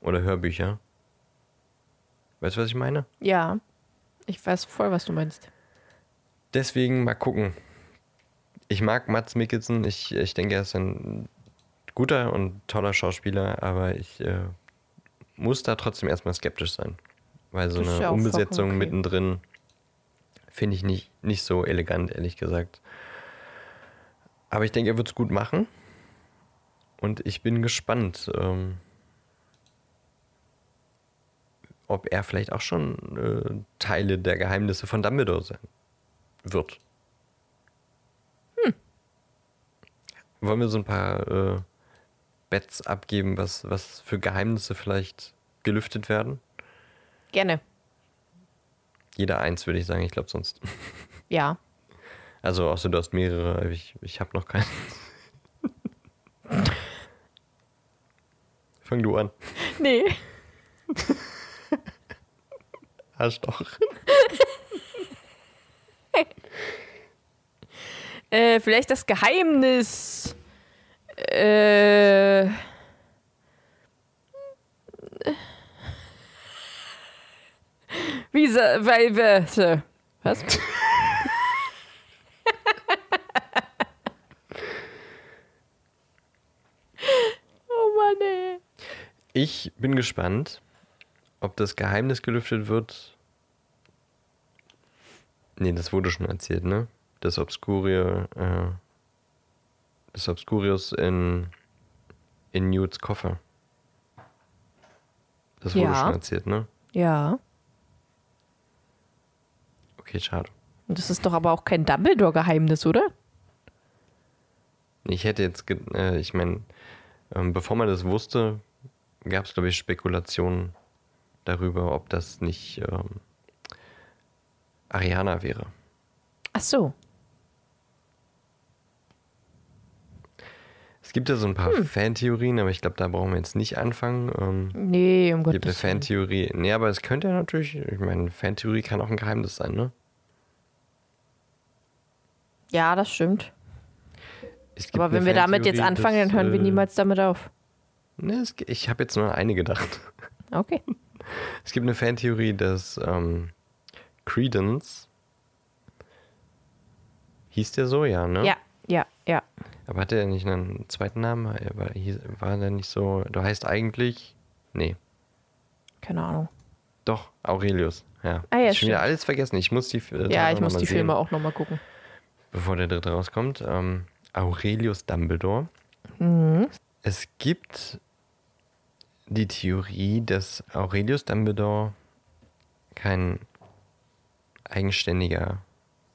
Oder Hörbücher. Weißt du, was ich meine? Ja. Ich weiß voll, was du meinst. Deswegen mal gucken. Ich mag Mats Mikkelsen. Ich, ich denke, er ist ein guter und toller Schauspieler, aber ich äh, muss da trotzdem erstmal skeptisch sein. Weil so eine Umbesetzung okay. mittendrin finde ich nicht, nicht so elegant, ehrlich gesagt. Aber ich denke, er wird es gut machen. Und ich bin gespannt, ähm, ob er vielleicht auch schon äh, Teile der Geheimnisse von Dumbledore sein wird. Wollen wir so ein paar äh, Bets abgeben, was, was für Geheimnisse vielleicht gelüftet werden? Gerne. Jeder eins, würde ich sagen. Ich glaube sonst. Ja. Also, außer du hast mehrere. Ich, ich habe noch keinen. Fang du an. Nee. Arschloch. Äh, vielleicht das Geheimnis. Äh. Wie sa- weil wir. Was? oh Mann, ey. Ich bin gespannt, ob das Geheimnis gelüftet wird. Nee, das wurde schon erzählt, ne? Das Obscurio, äh, das Obscurius in, in Newts Koffer. Das wurde Ja. schon erzählt, ne? Ja. Okay, schade. Und das ist doch aber auch kein Dumbledore-Geheimnis, oder? Ich hätte jetzt, äh, ich meine, ähm, bevor man das wusste, gab es, glaube ich, Spekulationen darüber, ob das nicht ähm, Ariana wäre. Ach so. Es gibt ja so ein paar Fantheorien, aber ich glaube, da brauchen wir jetzt nicht anfangen. Ähm, Nee, um es gibt eine Gottes Willen. Fantheorie. Nee, aber es könnte ja natürlich, ich meine, Fantheorie kann auch ein Geheimnis sein, ne? Ja, das stimmt. Aber wenn wir damit jetzt anfangen, dann hören wir äh, niemals damit auf. Ne, ich habe jetzt nur eine gedacht. Okay. Es gibt eine Fantheorie, dass ähm, Credence hieß der so, ja, ne? Ja, ja, ja. Aber hatte er nicht einen zweiten Namen? Er War, war der nicht so, du heißt eigentlich, nee, Keine Ahnung. doch, Aurelius, ja. Ah, ja, ich schon wieder alles vergessen, ich muss die äh, Ja, ich muss die sehen, Filme auch nochmal gucken. Bevor der dritte rauskommt. Ähm, Aurelius Dumbledore. Mhm. Es gibt die Theorie, dass Aurelius Dumbledore kein eigenständiger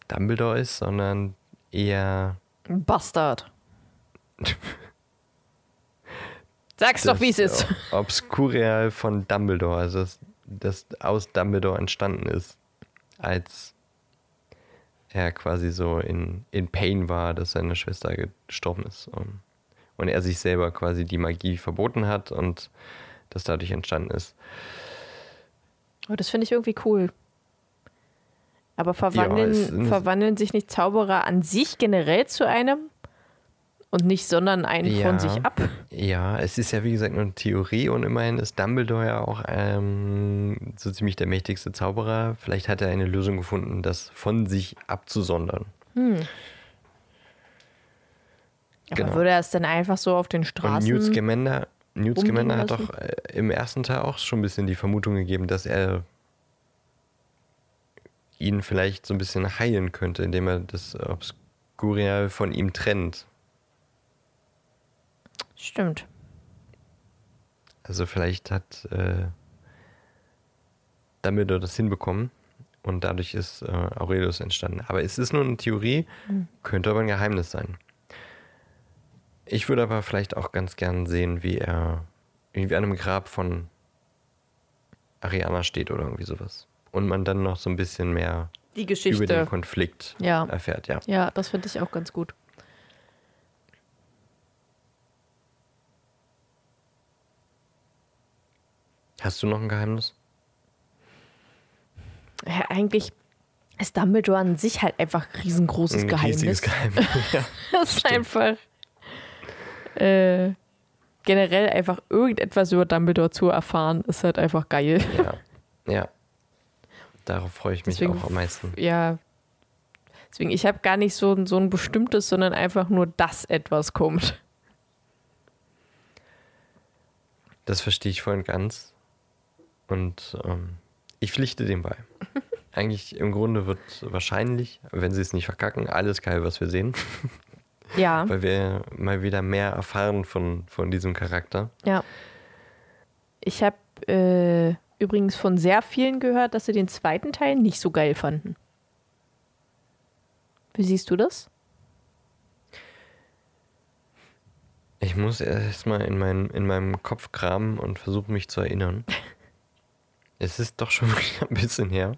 Dumbledore ist, sondern eher Bastard. Sag's doch, wie es das ist. Obscurial von Dumbledore, also das, das aus Dumbledore entstanden ist, als er quasi so in, in Pain war, dass seine Schwester gestorben ist. Und, und er sich selber quasi die Magie verboten hat und das dadurch entstanden ist. Oh, das finde ich irgendwie cool. Aber verwandeln, ist- verwandeln sich nicht Zauberer an sich generell zu einem und nicht, sondern einen Ja. von sich ab? Ja, es ist ja wie gesagt nur eine Theorie und immerhin ist Dumbledore ja auch ähm, so ziemlich der mächtigste Zauberer. Vielleicht hat er eine Lösung gefunden, das von sich abzusondern. Aber Genau. würde er es denn einfach so auf den Und Straßen? Newt Scamander, Newt Scamander hat doch äh, im ersten Teil auch schon ein bisschen die Vermutung gegeben, dass er ihn vielleicht so ein bisschen heilen könnte, indem er das Obscurial von ihm trennt. Stimmt. Also vielleicht hat äh, Dumbledore das hinbekommen und dadurch ist äh, Aurelius entstanden. Aber es ist nur eine Theorie, könnte aber ein Geheimnis sein. Ich würde aber vielleicht auch ganz gern sehen, wie er irgendwie an einem Grab von Ariana steht oder irgendwie sowas. Und man dann noch so ein bisschen mehr Die über den. Konflikt Ja. erfährt, ja. Ja, das finde ich auch ganz gut. Hast du noch ein Geheimnis? Ja, eigentlich ist Dumbledore an sich halt einfach ein riesengroßes Ein Geheimnis. riesiges Geheimnis. ja. Das ist einfach äh, generell einfach irgendetwas über Dumbledore zu erfahren, ist halt einfach geil. ja. Ja. Darauf freue ich mich Deswegen auch am meisten. Ja. Deswegen, ich habe gar nicht so, ein- so ein bestimmtes, sondern einfach nur, dass etwas kommt. Das verstehe ich voll und ganz. Und ähm, ich pflichte dem bei. Eigentlich im Grunde wird wahrscheinlich, wenn sie es nicht verkacken, alles geil, was wir sehen. Ja, Weil wir mal wieder mehr erfahren von, von diesem Charakter. ja. Ich habe äh, übrigens von sehr vielen gehört, dass sie den zweiten Teil nicht so geil fanden. Wie siehst du das? Ich muss erstmal in, mein, in meinem Kopf kramen und versuchen, mich zu erinnern. es ist doch schon ein bisschen her.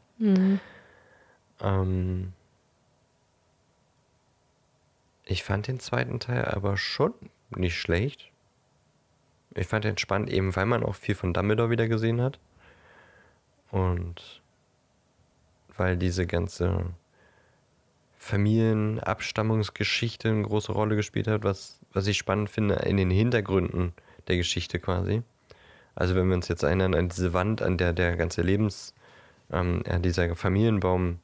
Ähm, ich fand den zweiten Teil aber schon nicht schlecht. Ich fand den spannend, eben weil man auch viel von Dumbledore wieder gesehen hat. Und weil diese ganze Familienabstammungsgeschichte eine große Rolle gespielt hat, was, was ich spannend finde in den Hintergründen der Geschichte quasi. Also wenn wir uns jetzt erinnern an diese Wand, an der der ganze Lebens, ähm, ja, dieser Familienbaum,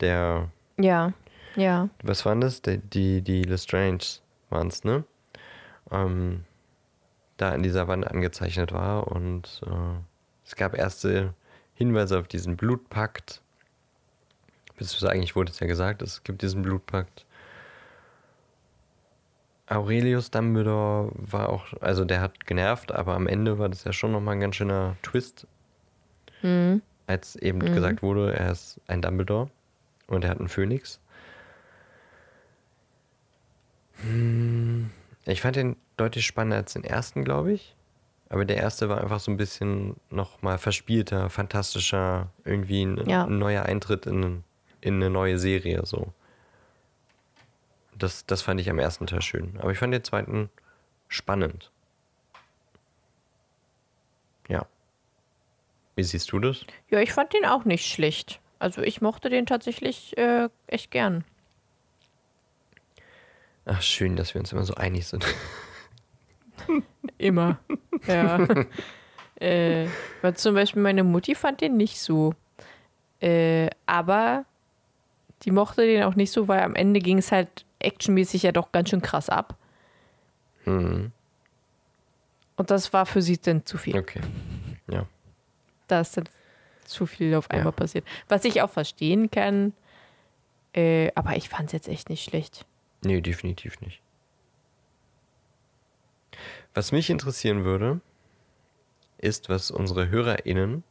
der, Ja, ja. was waren das? Die, die, die Lestrange waren es, ne? Ähm, da an dieser Wand angezeichnet war und äh, es gab erste Hinweise auf diesen Blutpakt. Beziehungsweise eigentlich wurde es ja gesagt, es gibt diesen Blutpakt. Aurelius Dumbledore war auch, also der hat genervt, aber am Ende war das ja schon nochmal ein ganz schöner Twist, Mhm. als eben gesagt wurde, er ist ein Dumbledore und er hat einen Phönix. Hm, Ich fand den deutlich spannender als den ersten, glaube ich. Aber der erste war einfach so ein bisschen nochmal verspielter, fantastischer, irgendwie ein, Ja. ein neuer Eintritt in, in eine neue Serie. So. Das, das fand ich am ersten Teil schön. Aber ich fand den zweiten spannend. Ja. Wie siehst du das? Ja, ich fand den auch nicht schlecht. Also ich mochte den tatsächlich äh, echt gern. Ach, schön, dass wir uns immer so einig sind. Immer. Ja. äh, weil zum Beispiel meine Mutti fand den nicht so. Äh, aber die mochte den auch nicht so, weil am Ende ging es halt actionmäßig ja doch ganz schön krass ab. Hm, Und das war für sie dann zu viel. okay. Ja. Da ist dann zu viel auf einmal Ja. passiert. Was ich auch verstehen kann. Äh, aber ich fand es jetzt echt nicht schlecht. Nee, definitiv nicht. Was mich interessieren würde, ist, was unsere HörerInnen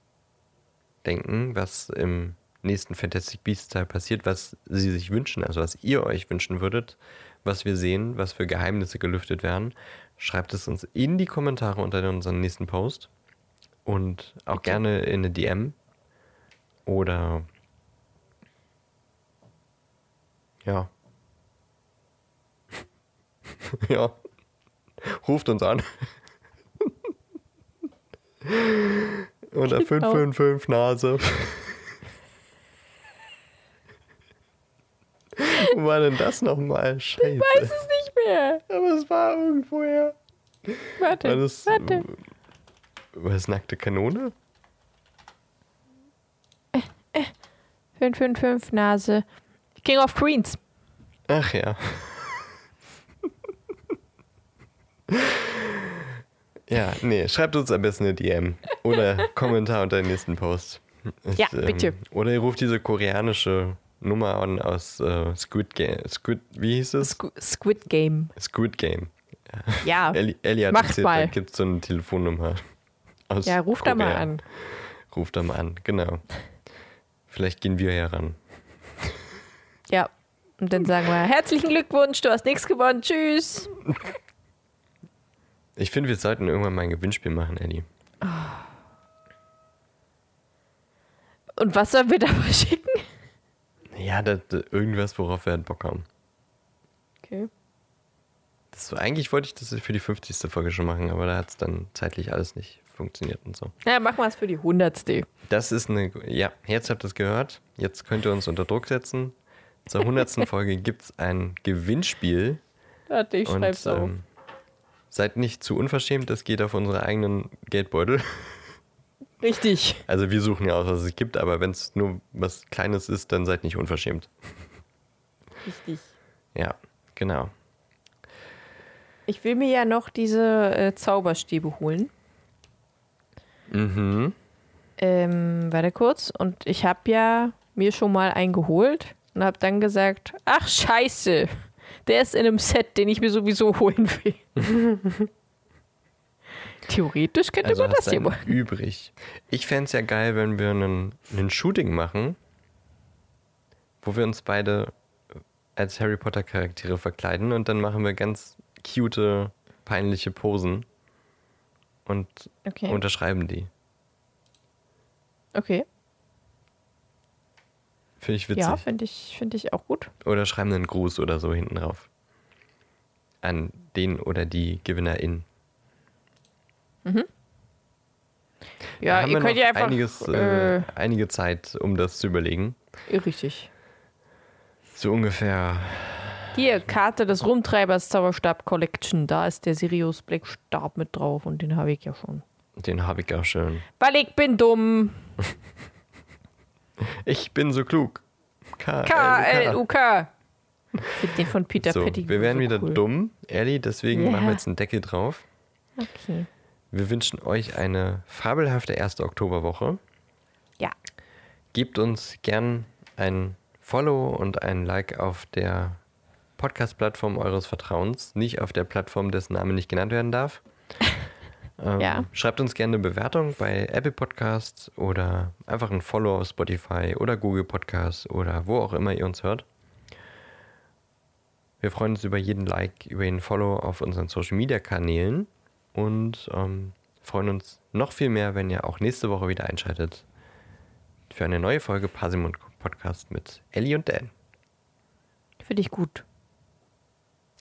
denken, was im nächsten Fantastic Beasts Teil passiert, was sie sich wünschen, also was ihr euch wünschen würdet, was wir sehen, was für Geheimnisse gelüftet werden. Schreibt es uns in die Kommentare unter unserem nächsten Post und auch Bitte. gerne in eine DM oder ja. ja. Ruft uns an. Unter Genau. 555 Nase. Wo war denn das nochmal? Scheiße. Weiß es nicht mehr. Aber es war irgendwoher. Warte, War das, warte. war das nackte Kanone? 555 Nase. King of Queens. Ach ja. ja, nee, schreibt uns am besten eine DM oder Kommentar unter den nächsten Post. Ich, Ja, bitte. oder ihr ruft diese koreanische Nummer an aus äh, Squid Game. Squid, wie hieß es? Squ Squid Game. Squid Game. Ja, Ellie, Ellie hat erzählt, mal. da gibt es so eine Telefonnummer. Aus ja ruf da mal Korea. an. Ruft da mal an, genau. Vielleicht gehen wir heran. Ja. Und dann sagen wir, herzlichen Glückwunsch, du hast nichts gewonnen, tschüss. Ich finde, wir sollten irgendwann mal ein Gewinnspiel machen, Ellie. Und was sollen wir da verschicken? Ja, das, irgendwas, worauf wir halt Bock haben. Okay. Das, eigentlich wollte ich das für die 50. Folge schon machen, aber da hat es dann zeitlich alles nicht funktioniert und so. Na, machen wir es für die hundertste. Das ist eine. Ja, jetzt habt ihr es gehört. Jetzt könnt ihr uns unter Druck setzen. Zur 100. Folge gibt es ein Gewinnspiel. Warte, ich und schreib's auf. ähm, seid nicht zu unverschämt, das geht auf unsere eigenen Geldbeutel. Richtig. Also wir suchen ja aus, was es gibt, aber wenn es nur was Kleines ist, dann seid nicht unverschämt. Richtig. Ja, genau. Ich will mir ja noch diese äh, Zauberstäbe holen. Mhm. Ähm, warte kurz. Und ich habe ja mir schon mal einen geholt und habe dann gesagt, ach scheiße, der ist in einem Set, den ich mir sowieso holen will. Theoretisch könnte Also man das hier machen. übrig. Ich fände es ja geil, wenn wir einen, einen Shooting machen, wo wir uns beide als Harry Potter Charaktere verkleiden und dann machen wir ganz cute, peinliche Posen und Okay. unterschreiben die. okay. Finde ich witzig. Ja, finde ich, find ich auch gut. Oder schreiben einen Gruß oder so hinten drauf. An den oder die Gewinnerin. Ja, haben ihr wir könnt ja einfach. einiges, äh, äh, einige Zeit, um das zu überlegen. richtig. So ungefähr. Hier, Karte des Rumtreibers Zauberstab Collection. Da ist der Sirius Black Stab mit drauf und den habe ich ja schon. Den habe ich auch schon. Weil ich bin dumm. Ich bin so klug. K. K-L-U-K. Ich finde den von Peter So, Pettigrew wir werden wieder cool. dumm, ehrlich, deswegen Ja. machen wir jetzt einen Deckel drauf. Okay. Wir wünschen euch eine fabelhafte erste Oktoberwoche. Ja. Gebt uns gern ein Follow und ein Like auf der Podcast-Plattform eures Vertrauens, nicht auf der Plattform, dessen Name nicht genannt werden darf. Ähm, Ja. Schreibt uns gerne eine Bewertung bei Apple Podcasts oder einfach ein Follow auf Spotify oder Google Podcasts oder wo auch immer ihr uns hört. Wir freuen uns über jeden Like, über jeden Follow auf unseren Social Media Kanälen und ähm, freuen uns noch viel mehr, wenn ihr auch nächste Woche wieder einschaltet für eine neue Folge Parsimon Podcast mit Ellie und Dan. Finde ich gut.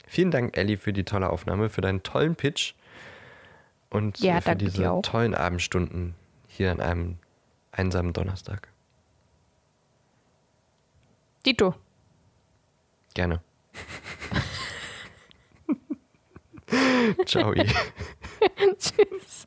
Vielen Dank, Ellie, für die tolle Aufnahme, für deinen tollen Pitch und Ja, für diese tollen Abendstunden hier an einem einsamen Donnerstag. Dito. Gerne. Ciao. Tschüss.